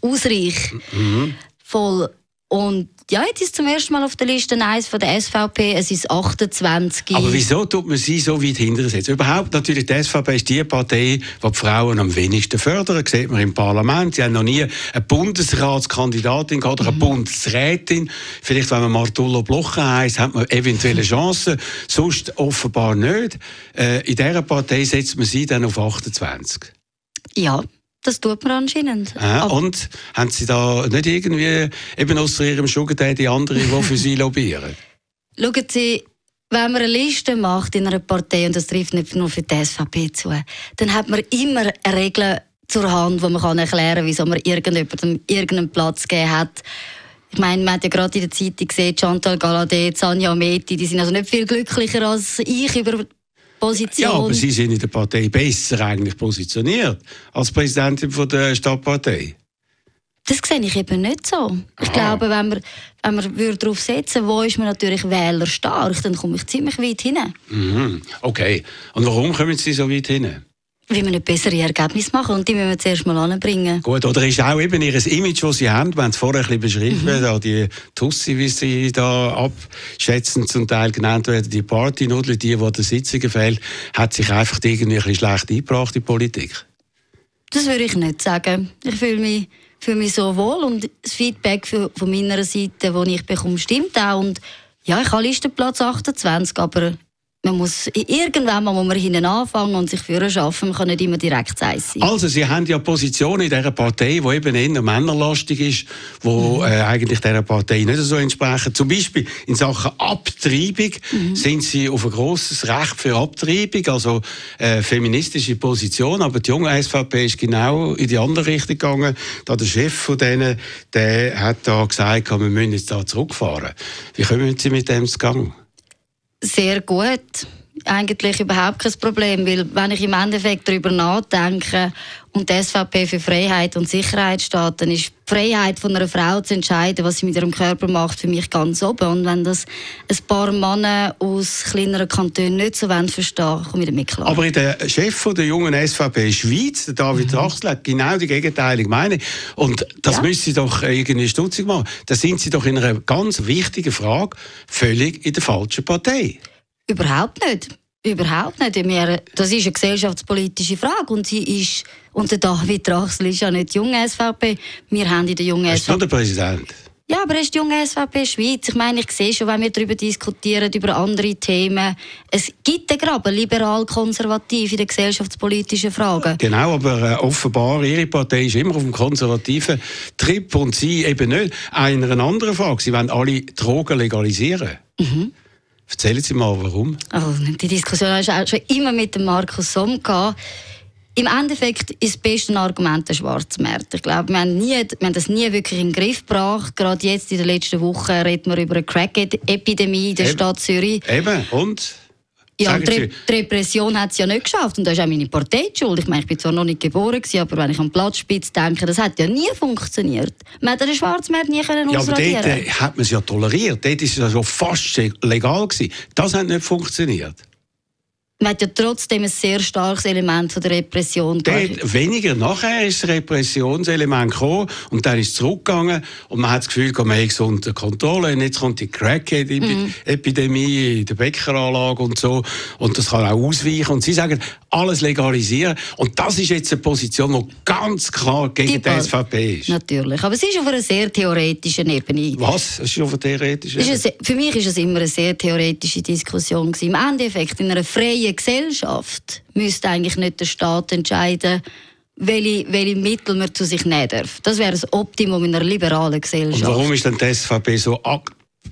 ausreichend. Mhm. Voll. Und ja, jetzt ist zum ersten Mal auf der Liste 1 von der SVP, es ist 28. Aber wieso tut man sie so weit hinterher setzen? Überhaupt natürlich, die SVP ist die Partei, die die Frauen am wenigsten fördern, das sieht man im Parlament. Sie haben noch nie eine Bundesratskandidatin oder eine mhm. Bundesrätin. Vielleicht, wenn man Martullo Blocher heisst, hat man eventuelle Chancen, sonst offenbar nicht. Äh, in dieser Partei setzt man sie dann auf 28. Ja, das tut man anscheinend. Äh, und haben Sie da nicht irgendwie, eben außer Ihrem Sugar Daddy, andere, die für Sie lobbyieren? Schauen Sie, wenn man eine Liste macht in einer Partei, und das trifft nicht nur für die SVP zu, dann hat man immer eine Regel zur Hand, wo man kann erklären kann, wieso man irgendjemandem irgendeinen Platz gegeben hat. Ich meine, man hat ja gerade in der Zeitung gesehen, Chantal Galadé, Sanja Meti, die sind also nicht viel glücklicher als ich über Position. Ja, aber Sie sind in der Partei besser eigentlich positioniert als Präsidentin von der Stadtpartei. Das sehe ich eben nicht so. Ich glaube, wenn man, wenn man darauf setzen würde, wo ist man natürlich wählerstark, dann komme ich ziemlich weit hin. Mhm. Okay. Und warum kommen Sie so weit hin? Wie wir nicht bessere Ergebnisse machen und die müssen wir zuerst mal anbringen. Gut, oder ist auch eben Ihr Image, das Sie haben, wenn es vorher ein bisschen beschrieben, mhm. da die Tussi, wie Sie da abschätzen, zum Teil genannt werden, die Partynudel, die, die der Sitzungen fehlt, hat sich einfach irgendwie ein bisschen schlecht eingebracht in die Politik? Das würde ich nicht sagen. Ich fühle mich, fühle mich so wohl und das Feedback von meiner Seite, das ich bekomme, stimmt auch. Und ja, ich habe Listenplatz 28, aber man muss irgendwann mal muss man hinten anfangen und sich führen schaffen. Man kann nicht immer direkt sein. Also Sie haben ja Position in dieser Partei, die eben eher männerlastig ist, wo mhm. äh, eigentlich dieser Partei nicht so entsprechen. Zum Beispiel in Sachen Abtreibung mhm. sind Sie auf ein grosses Recht für Abtreibung, also äh, feministische Position, aber die junge SVP ist genau in die andere Richtung gegangen. Da der Chef von denen, der hat da gesagt, wir müssen jetzt da zurückfahren. Wie kommen Sie mit dem zu Gang? Sehr gut. Eigentlich überhaupt kein Problem, weil wenn ich im Endeffekt darüber nachdenke und die SVP für Freiheit und Sicherheit steht, dann ist die Freiheit von einer Frau zu entscheiden, was sie mit ihrem Körper macht, für mich ganz oben. Und wenn das ein paar Männer aus kleineren Kantonen nicht so wollen verstehen, komme ich damit klar. Aber der Chef der jungen SVP Schweiz, der David mhm. Rachsel, hat genau die gegenteilige Meinung. Und das ja. müssen Sie doch irgendwie stutzig machen. Da sind Sie doch in einer ganz wichtigen Frage völlig in der falschen Partei. Überhaupt nicht. Überhaupt nicht. Das ist eine gesellschaftspolitische Frage und sie ist, und der David Rachsel ist ja nicht junge SVP. Wir haben in der jungen SVP... Ist der Präsident? Ja, aber er ist die junge SVP Schweiz. Ich meine, ich sehe schon, wenn wir darüber diskutieren, über andere Themen. Es gibt einen Graben, liberal-konservativ in den gesellschaftspolitischen Fragen. Genau, aber äh, offenbar, Ihre Partei ist immer auf dem konservativen Trip und Sie eben nicht. Einer anderen Frage, Sie wollen alle Drogen legalisieren. Mhm. Erzählen Sie mal, warum? Oh, die Diskussion hast du schon immer mit dem Markus Somm gehabt. Im Endeffekt ist das beste Argument der Schwarzmarkt. Ich glaube, wir haben, nie, wir haben das nie wirklich in den Griff gebracht. Gerade jetzt in den letzten Wochen reden wir über eine Crack-Epidemie in der Eben. Stadt Zürich. Eben, und? Ja, und die, Repression hat es ja nicht geschafft. Und das ist auch meine Partei schuld. Ich meine, ich bin zwar noch nicht geboren, gewesen, aber wenn ich an Platzspitz denke, das hat ja nie funktioniert. Man hat den Schwarzmarkt nie können Ja, aber dort äh, hat man es ja toleriert. Dort war es ja schon fast legal. Gewesen. Das hat nicht funktioniert man hat ja trotzdem ein sehr starkes Element von der Repression. Dort, weniger nachher ist das Repressionselement gekommen und dann ist es zurückgegangen und man hat das Gefühl, man es unter Kontrolle. Und jetzt kommt die Crack-Epidemie mhm. in der Bäckeranlage und so und das kann auch ausweichen. Und sie sagen, alles legalisieren. Und das ist jetzt eine Position, die ganz klar gegen die, die SVP ist. Natürlich, aber es ist auf einer sehr theoretischen Ebene. Was? Es ist auf einer theoretischen Ebene? Für mich ist es immer eine sehr theoretische Diskussion gewesen. Im Endeffekt in einer freien freie Gesellschaft müsste eigentlich nicht der Staat entscheiden, welche, welche Mittel man zu sich nehmen darf. Das wäre das Optimum in einer liberalen Gesellschaft. Und warum ist denn die SVP so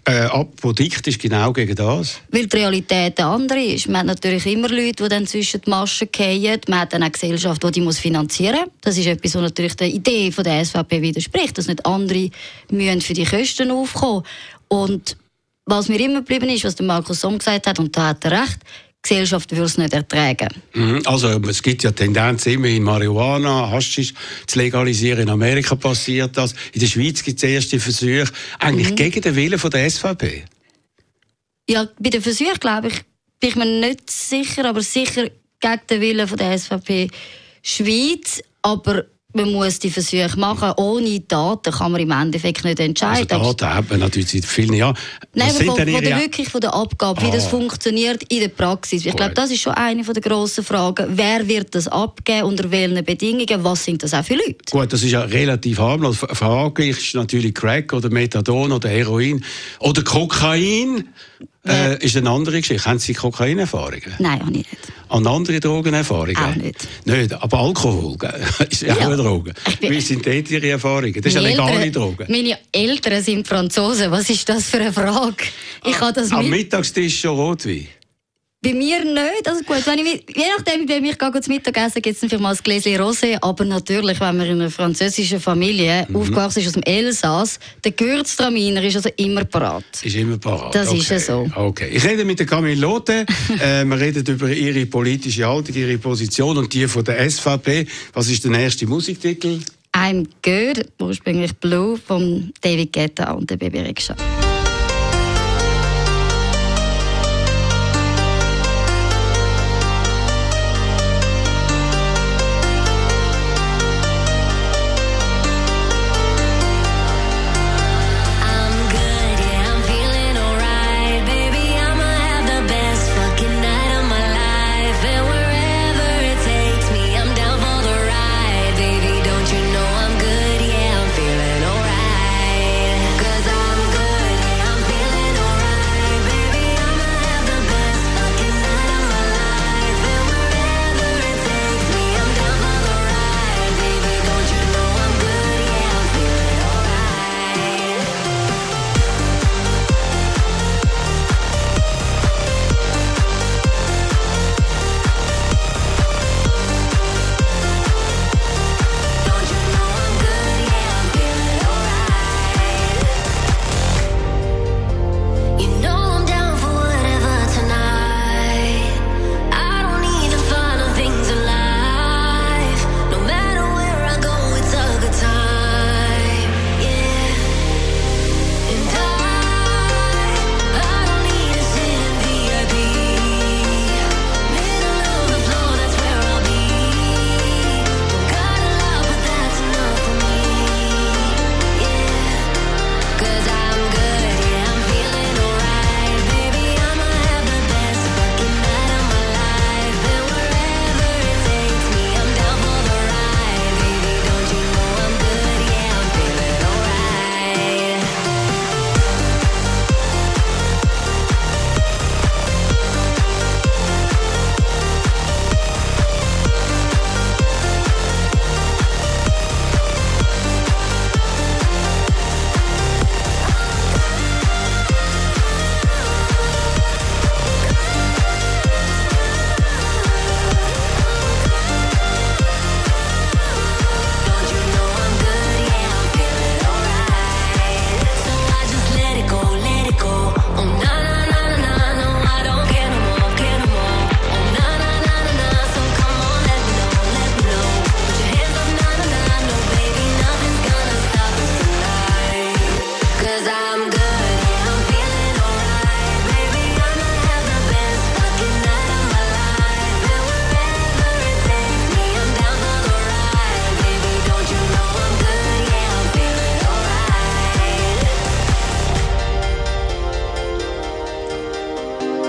äh, apodiktisch genau gegen das? Weil die Realität eine andere ist. Man hat natürlich immer Leute, die dann zwischen die Maschen fallen. Man hat dann eine Gesellschaft, die die muss finanzieren muss. Das ist etwas, was natürlich der Idee von der SVP widerspricht, dass nicht andere müssen für die Kosten aufkommen Und was mir immer geblieben ist, was der Markus Somm gesagt hat, und da hat er recht, Gesellschaft würde es nicht ertragen. Mhm. Also es gibt ja Tendenzen immerhin Marihuana, Haschisch zu legalisieren. In Amerika passiert das. In der Schweiz gibt es erste Versuche. Eigentlich mhm. gegen den Willen von der SVP. Ja, bei den Versuchen glaube ich, bin ich mir nicht sicher, aber sicher gegen den Willen von der SVP Schweiz. Aber man muss die Versuche machen. Ohne Daten kann man im Endeffekt nicht entscheiden. Also Daten hat man natürlich seit vielen Jahren. Nein, aber von, von der, wirklich von der Abgabe, wie das ah. funktioniert in der Praxis. Ich glaube, das ist schon eine der grossen Fragen. Wer wird das abgeben, unter welchen Bedingungen, was sind das auch für Leute? Gut, das ist ja relativ harmlos. Frage ist natürlich Crack oder Methadon oder Heroin oder Kokain. Äh, ist eine andere Geschichte. Haben Sie Kokainerfahrungen? Nein, auch nicht. An andere Drogenerfahrungen? Auch nicht. Nicht, aber Alkohol ist ja auch eine Droge. Wie sind dort Ihre Erfahrungen? Das ist eine legale Droge. Meine Eltern sind Franzosen. Was ist das für eine Frage? Ich ah, das Am Mittagstisch schon Rotwein? Bei mir nicht. Also gut, wenn ich, je nachdem, wenn ich gehe zum Mittagessen, gibt es vielleicht mal ein Gläschen Rosé. Aber natürlich, wenn man in einer französischen Familie mhm. aufgewachsen ist aus dem Elsass, der Gewürztraminer ist also immer parat. Ist immer parat. Das okay. ist ja so. Okay. Ich rede mit der Camille Lotte. äh, wir reden über ihre politische Haltung, ihre Position und die von der SVP. Was ist der nächste Musiktitel? I'm Good, ursprünglich Blue, von David Guetta und der Baby Rickshaw.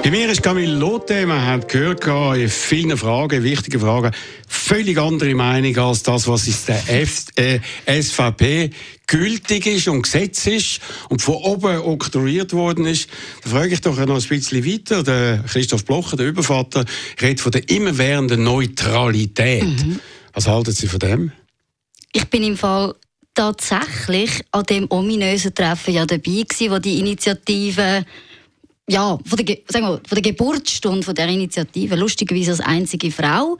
Bei mir ist Camille Lotte. Wir haben gehört in vielen Fragen, wichtigen Fragen, völlig andere Meinung als das, was ist der F äh, SVP gültig ist und Gesetz ist und von oben oktroyiert worden ist. Da frage ich doch noch ein bisschen weiter. Der Christoph Blocher, der Übervater, redet von der immerwährenden Neutralität. Mhm. Was halten Sie von dem? Ich bin im Fall tatsächlich an dem ominösen Treffen ja dabei gewesen, wo die Initiative ja, von der, sagen wir, von der Geburtsstunde von der Initiative, lustigerweise als einzige Frau.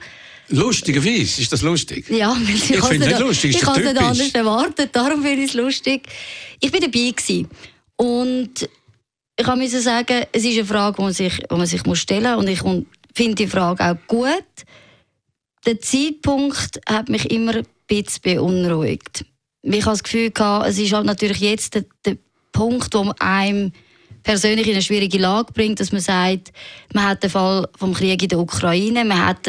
Lustigerweise? Ist das lustig? Ja, weil ich, ich finde es nicht lustig, Ich habe es nicht anders erwartet, darum finde ich es lustig. Ich war dabei gewesen. und ich musste sagen, es ist eine Frage, die man sich, die man sich stellen muss und ich finde die Frage auch gut. Der Zeitpunkt hat mich immer ein bisschen beunruhigt. Ich habe das Gefühl, es ist halt natürlich jetzt der, der Punkt, wo einem persönlich in eine schwierige Lage bringt, dass man sagt, man hat den Fall vom Krieg in der Ukraine, man, hat,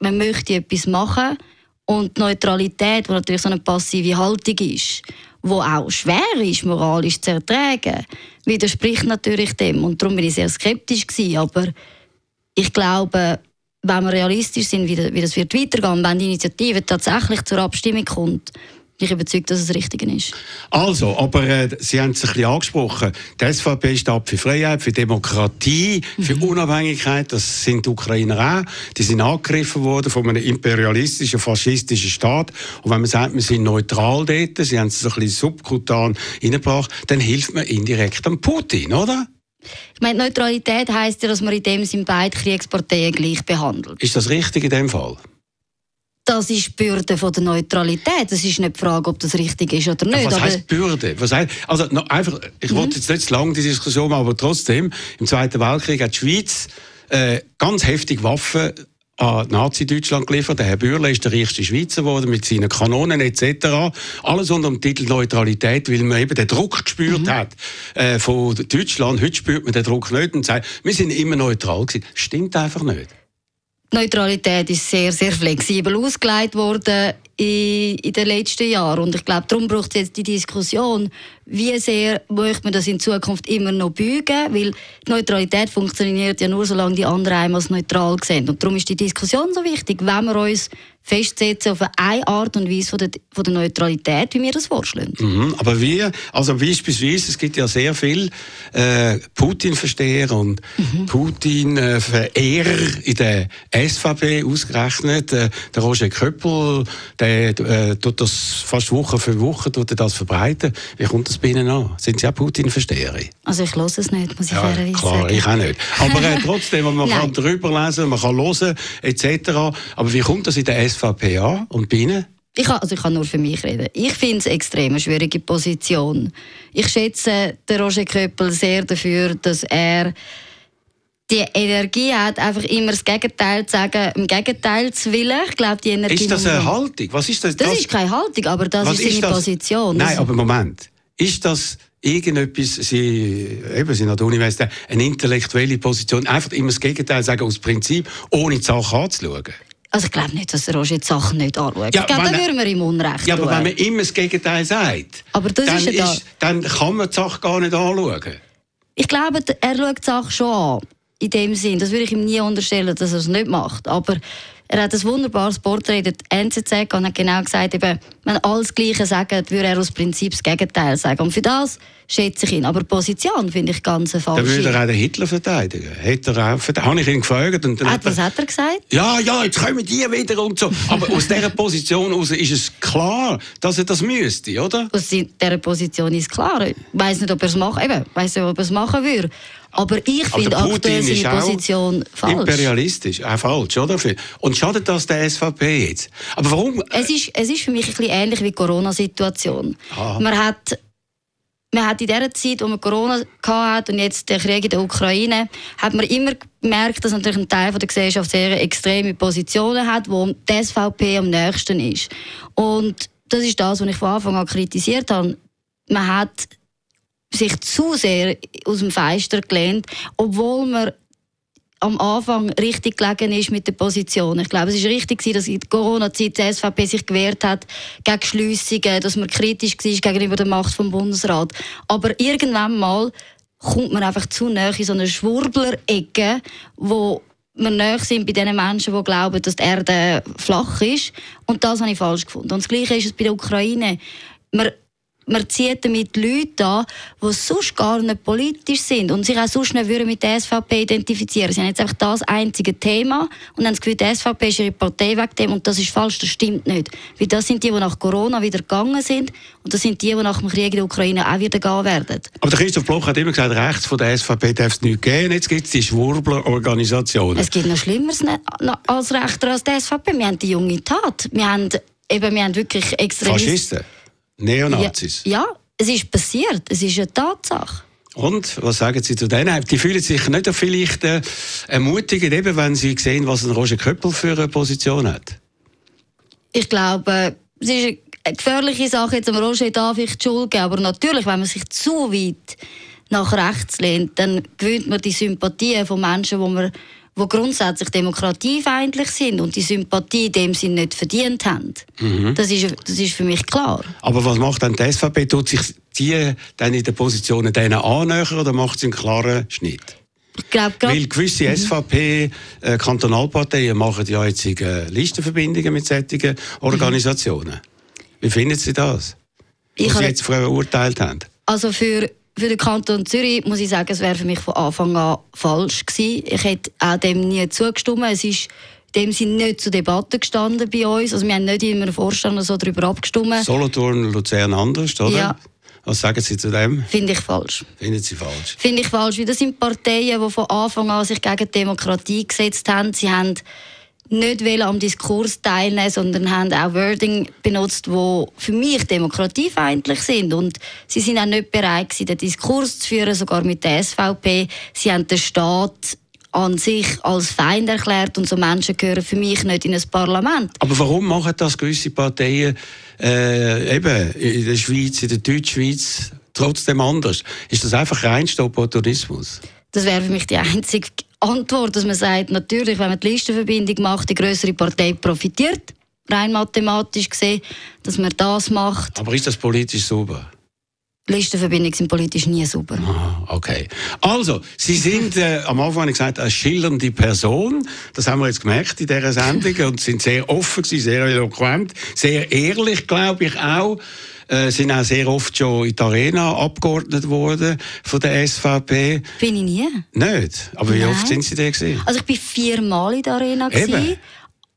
man möchte etwas machen und die Neutralität, die natürlich so eine passive Haltung ist, wo auch schwer ist, moralisch zu ertragen, widerspricht natürlich dem. Und darum bin ich sehr skeptisch gewesen. Aber ich glaube, wenn wir realistisch sind, wie das wird weitergehen, wenn die Initiative tatsächlich zur Abstimmung kommt, bin ich überzeugt, dass es das Richtige ist. Also, aber äh, Sie haben es ein bisschen angesprochen. Die SVP steht für Freiheit, für Demokratie, für mhm. Unabhängigkeit. Das sind die Ukrainer auch. Die sind angegriffen worden von einem imperialistischen, faschistischen Staat. Und wenn man sagt, wir sind neutral dort, Sie haben es ein bisschen subkutan reingebracht, dann hilft man indirekt an Putin, oder? Ich meine, Neutralität heisst ja, dass man in dem Sinn beide Kriegsparteien gleich behandelt. Ist das richtig in dem Fall? Das ist die Bürde von der Neutralität. Es ist nicht die Frage, ob das richtig ist oder nicht. Was heißt Bürde? Was heißt, also einfach, ich mhm. wollte jetzt nicht zu lange die Diskussion machen, aber trotzdem, im Zweiten Weltkrieg hat die Schweiz äh, ganz heftig Waffen an Nazi-Deutschland geliefert. Der Herr Bürle ist der reichste Schweizer geworden mit seinen Kanonen etc. Alles unter dem Titel Neutralität, weil man eben den Druck gespürt mhm. hat äh, von Deutschland. Heute spürt man den Druck nicht und sagt, wir sind immer neutral gewesen. Stimmt einfach nicht. Neutralität ist sehr, sehr flexibel ausgelegt worden in, in den letzten Jahren. Und ich glaube, darum braucht es jetzt die Diskussion, wie sehr möchte man das in Zukunft immer noch beugen, weil Neutralität funktioniert ja nur, solange die anderen einmal als neutral sehen. Und darum ist die Diskussion so wichtig, wenn wir uns festsetzen auf eine Art und Weise von der, von der Neutralität, wie wir das vorschlagen. Mhm, aber wir, also beispielsweise, es gibt ja sehr viele äh, Putin-Versteher und mhm. Putin-Verehrer in der SVP ausgerechnet. Äh, der Roger Köppel, der äh, tut das fast Woche für Woche tut er das verbreiten. Wie kommt das bei Ihnen an? Sind Sie auch Putin-Versteher? Also ich höre es nicht, muss ich ja, fairerweise klar, sagen. ich auch nicht. Aber äh, trotzdem, man kann darüber lesen, man kann hören, etc. Aber wie kommt das in der SVP an und bei Ihnen? Ich kann, also ich kann nur für mich reden. Ich finde es eine extrem schwierige Position. Ich schätze den Roger Köppel sehr dafür, dass er die Energie hat, einfach immer das Gegenteil zu sagen, im Gegenteil zu willen. Ich glaube, die Energie ist das eine Haltung? Was ist das? Das, das ist keine Haltung, aber das ist seine? Position. Nein, aber Moment. Ist das irgendetwas, Sie, eben, Sie an der Universität, eine intellektuelle Position, einfach immer das Gegenteil sagen, aus Prinzip, ohne die Sache anzuschauen? Also ich glaube nicht, dass Roger die Sachen nicht anschaut. Ja, ich glaube, dann würden wir ihm Unrecht Ja, aber wenn man immer das Gegenteil sagt, aber das dann, ist ja ist, dann kann man die Sache gar nicht anschauen. Ich glaube, er schaut die Sache schon an. In dem Sinn. Das würde ich ihm nie unterstellen, dass er es nicht macht. Aber er hat ein wunderbares Porträt der NZZ und hat genau gesagt, eben, wenn alles Gleiche sagen, würde er aus Prinzip das Gegenteil sagen. Und für das schätze ich ihn. Aber die Position finde ich ganz falsch. Dann würde er auch den Hitler verteidigen. Hätte er auch verteidigt. Habe ich ihn gefragt. Und dann ah, was hat er gesagt? Ja, ja, jetzt kommen die wieder und so. Aber aus dieser Position aus ist es klar, dass er das müsste, oder? Aus dieser Position ist klar. Ich weiß nicht, ob er es machen, eben, weiß nicht, ob er es machen würde. Aber ich finde aktuell seine Position falsch. Imperialistisch, auch falsch, oder? Und schadet das der SVP jetzt? Aber warum? Es ist, es ist für mich ein bisschen ähnlich wie die Corona-Situation. Man hat man hat in der Zeit, wo man Corona hatte und jetzt der Krieg in der Ukraine, hat man immer gemerkt, dass natürlich ein Teil der Gesellschaft sehr extreme Positionen hat, wo die SVP am nächsten ist. Und das ist das, was ich von Anfang an kritisiert habe. Man hat sich zu sehr aus dem Fenster gelehnt, obwohl man am Anfang richtig gelegen ist mit der Position. Ich glaube, es ist richtig, dass in der Corona-Zeit die SVP sich gewehrt hat gegen Schliessungen, dass man kritisch war gegenüber der Macht vom Bundesrat. Aber irgendwann mal kommt man einfach zu nahe in so eine Schwurbler-Ecke, wo wir näher sind bei den Menschen, die glauben, dass die Erde flach ist. Und das habe ich falsch gefunden. Und das Gleiche ist es bei der Ukraine. Man man zieht damit Leute an, die sonst gar nicht politisch sind und sich auch sonst nicht mit der SVP identifizieren. Sie haben jetzt einfach das einzige Thema und haben das Gefühl, die SVP ist ihre Partei weg dem und das ist falsch, das stimmt nicht. Weil das sind die, die nach Corona wieder gegangen sind und das sind die, die nach dem Krieg in der Ukraine auch wieder gehen werden. Aber der Christoph Bloch hat immer gesagt, rechts von der SVP darf es nicht geben. Jetzt gibt es die Schwurbler-Organisationen. Es gibt noch Schlimmeres als Rechter als die SVP. Wir haben die junge Tat. Wir haben, eben, wir haben wirklich Extremisten. Faschisten? Neonazis? Ja, ja, es ist passiert. Es ist eine Tatsache. Und was sagen Sie zu denen? Die fühlen sich nicht vielleicht äh, ermutigend, eben, wenn sie sehen, was ein Roger Köppel für eine Position hat? Ich glaube, es ist eine gefährliche Sache, jetzt am Roger darf ich die Schuld geben. Aber natürlich, wenn man sich zu weit nach rechts lehnt, dann gewöhnt man die Sympathie von Menschen, die man die grundsätzlich demokratiefeindlich sind und die Sympathie in dem sie nicht verdient haben. Mhm. Das, ist, das ist für mich klar. Aber was macht dann die SVP? Tut sich die dann in den Positionen denen annähern oder macht sie einen klaren Schnitt? Ich glaub, Weil gewisse mhm. SVP-Kantonalparteien äh, machen ja jetzt Listenverbindungen mit solchen Organisationen. Mhm. Wie finden Sie das? Was Sie jetzt verurteilt haben? Also für für den Kanton Zürich muss ich sagen, es wäre für mich von Anfang an falsch gewesen. Ich hätte auch dem nie zugestimmt. Es ist in dem Sinne nicht zur Debatte gestanden bei uns. Also wir haben nicht in einem Vorstand so darüber abgestimmt. Solothurn, Luzern anders, oder? Ja. Was sagen Sie zu dem? Finde ich falsch. Finden Sie falsch? Finde ich falsch, weil das sind Parteien, die von Anfang an sich gegen die Demokratie gesetzt haben. Sie haben nicht am Diskurs teilnehmen, sondern haben auch Wording benutzt, wo für mich demokratiefeindlich sind. Und sie sind auch nicht bereit gewesen, den Diskurs zu führen, sogar mit der SVP. Sie haben den Staat an sich als Feind erklärt und so Menschen gehören für mich nicht in ein Parlament. Aber warum machen das gewisse Parteien äh, eben in der Schweiz, in der Deutschschweiz trotzdem anders? Ist das einfach reinster Opportunismus? Das wäre für mich die einzige Antwort, dass man sagt, natürlich, wenn man die Listenverbindung macht, die größere Partei profitiert, rein mathematisch gesehen, dass man das macht. Aber ist das politisch sauber? Listenverbindungen sind politisch nie sauber. Ah, okay. Also, Sie sind äh, am Anfang habe ich gesagt, eine schillernde Person. Das haben wir jetzt gemerkt in dieser Sendung und sind sehr offen, sehr eloquent, sehr ehrlich, glaube ich auch äh, sind auch sehr oft schon in die Arena abgeordnet worden von der SVP. Bin ich nie. Nicht? Aber wie oft sind Sie da gewesen? Also ich bin viermal in der Arena gewesen.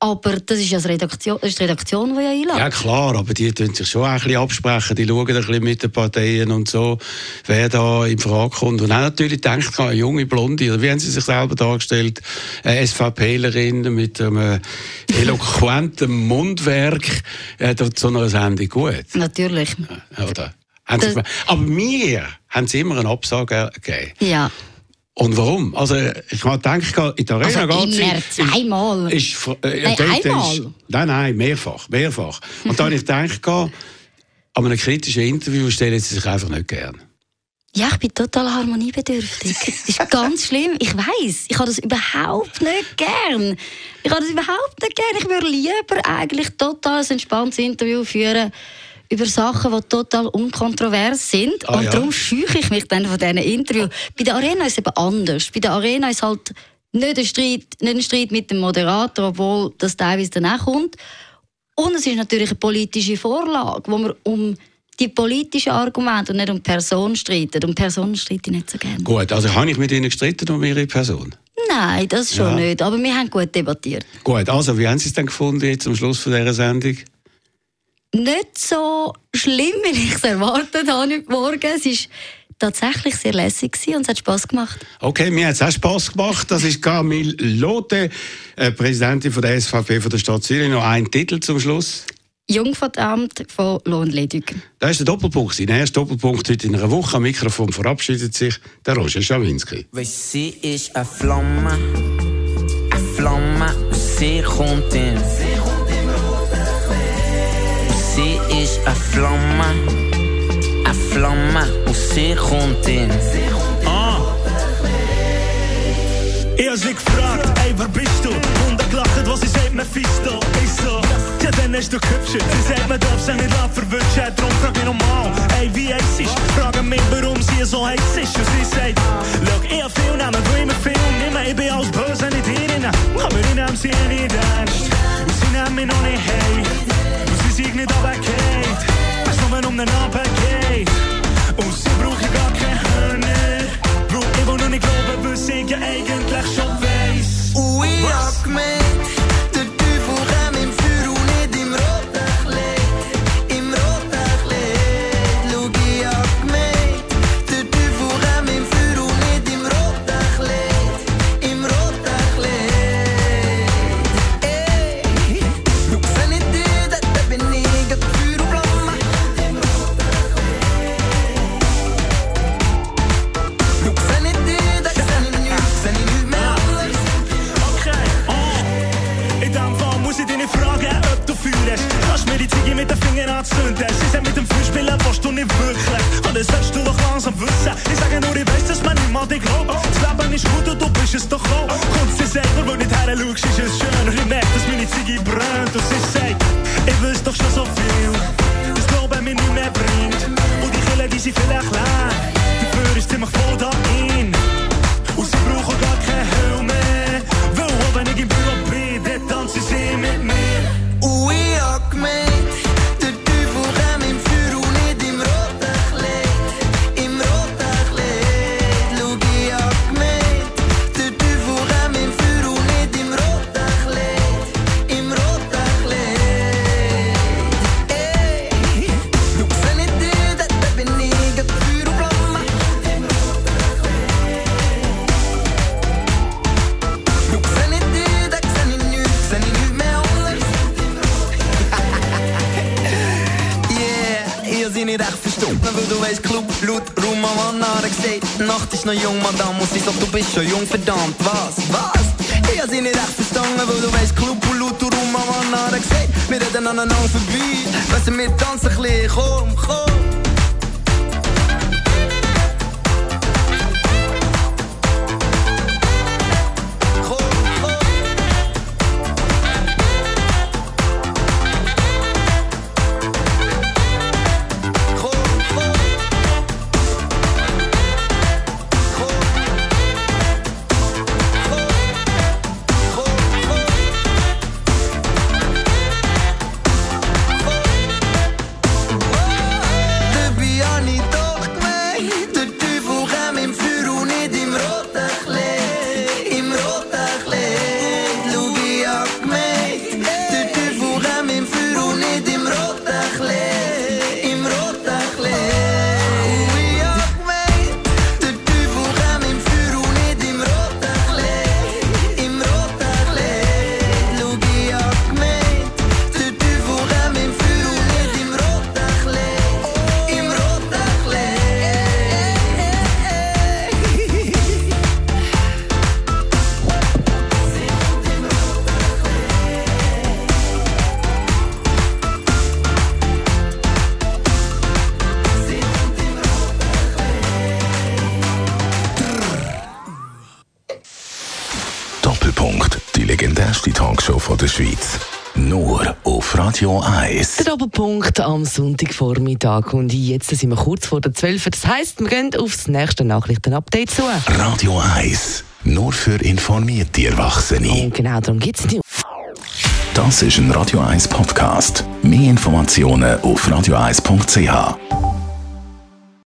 Aber das ist ja die Redaktion, das ist die Redaktion, die ja einlädt. Ja klar, aber die tun sich schon ein bisschen absprechen. Die schauen ein bisschen mit den Parteien und so, wer da in Frage kommt. Und auch natürlich denkt eine junge Blonde, oder wie haben sie sich selber dargestellt, eine SVPlerin mit einem eloquenten Mundwerk, äh, zu einer Sendung gut. Natürlich. Oder? aber mir haben sie immer eine Absage gegeben. Ja. Und warum? Also, ich habe gedacht, in der Arena also immer zweimal? Ist, äh, nein, einmal? Ist, nein, nein, mehrfach, mehrfach. Und da habe ich gedacht, an einem kritischen Interview stellen sie sich einfach nicht gern. Ja, ich bin total harmoniebedürftig. das ist ganz schlimm. Ich weiß, ich habe das überhaupt nicht gern. Ich habe das überhaupt nicht gern. Ich würde lieber eigentlich total ein entspanntes Interview führen über Sachen, die total unkontrovers sind. Ah, und ja. darum scheuche ich mich dann von diesen Interviews. Bei der Arena ist es eben anders. Bei der Arena ist halt nicht ein Streit, nicht ein Streit mit dem Moderator, obwohl das teilweise danach kommt. Und es ist natürlich eine politische Vorlage, wo man um die politischen Argumente und nicht um die Person streiten. Um Person streite ich nicht so gerne. Gut, also habe ich mit Ihnen gestritten um Ihre Person? Nein, das schon ja. nicht. Aber wir haben gut debattiert. Gut, also wie haben Sie es denn gefunden jetzt am Schluss von dieser Sendung? Nicht so schlimm, wie ich es erwartet habe heute Morgen. Es ist tatsächlich sehr lässig und es hat Spass gemacht. Okay, mir hat es auch Spass gemacht. Das ist Camille Lotte, äh, Präsidentin von der SVP von der Stadt Zürich. Noch ein Titel zum Schluss. Jungverdammt von Lohnledig. Das ist der Doppelpunkt. Sein erster Doppelpunkt heute in einer Woche. Am Mikrofon verabschiedet sich der Roger Schawinski. Sie ist eine Flamme, eine Flamme, sie kommt in. is een vlamma, een vlamma, o zich rondin. Ah. Als ik vraag, ey, waar bist du? Und er gelacht, was ich seit mir Fisto. Ich so, ja, dann ist du hübsch. Sie sagt mir, darf sie nicht laut verwünscht. Ja, drum frag mich normal, ey, wie heiß ist? Frage mich, warum sie so heiß ist. Und sie sagt, look, ich hab viel Namen, will ik mir viel nehmen. Ich bin alles böse, nicht hierin. Aber ich nehm sie niet ernst. haben mich nicht hey. Und sie sind nicht runtergefallen, weil's nur um den Abend geht. Und sie brauche ich gar keine Hörner. Brauche ich, wo nur nicht glauben, was ich ja eigentlich schon weiss. Ui, ich hab gemeint. ich noch jung, Madame, muss ich doch, du bist schon jung, verdammt. Radio 1. Der Doppelpunkt am Sonntagvormittag. Und jetzt sind wir kurz vor der 12. Das heisst, wir gehen aufs nächste Nachrichtenupdate zu. Radio 1. Nur für informierte Erwachsene. Und genau darum geht es nicht. Das ist ein Radio 1 Podcast. Mehr Informationen auf radio1.ch.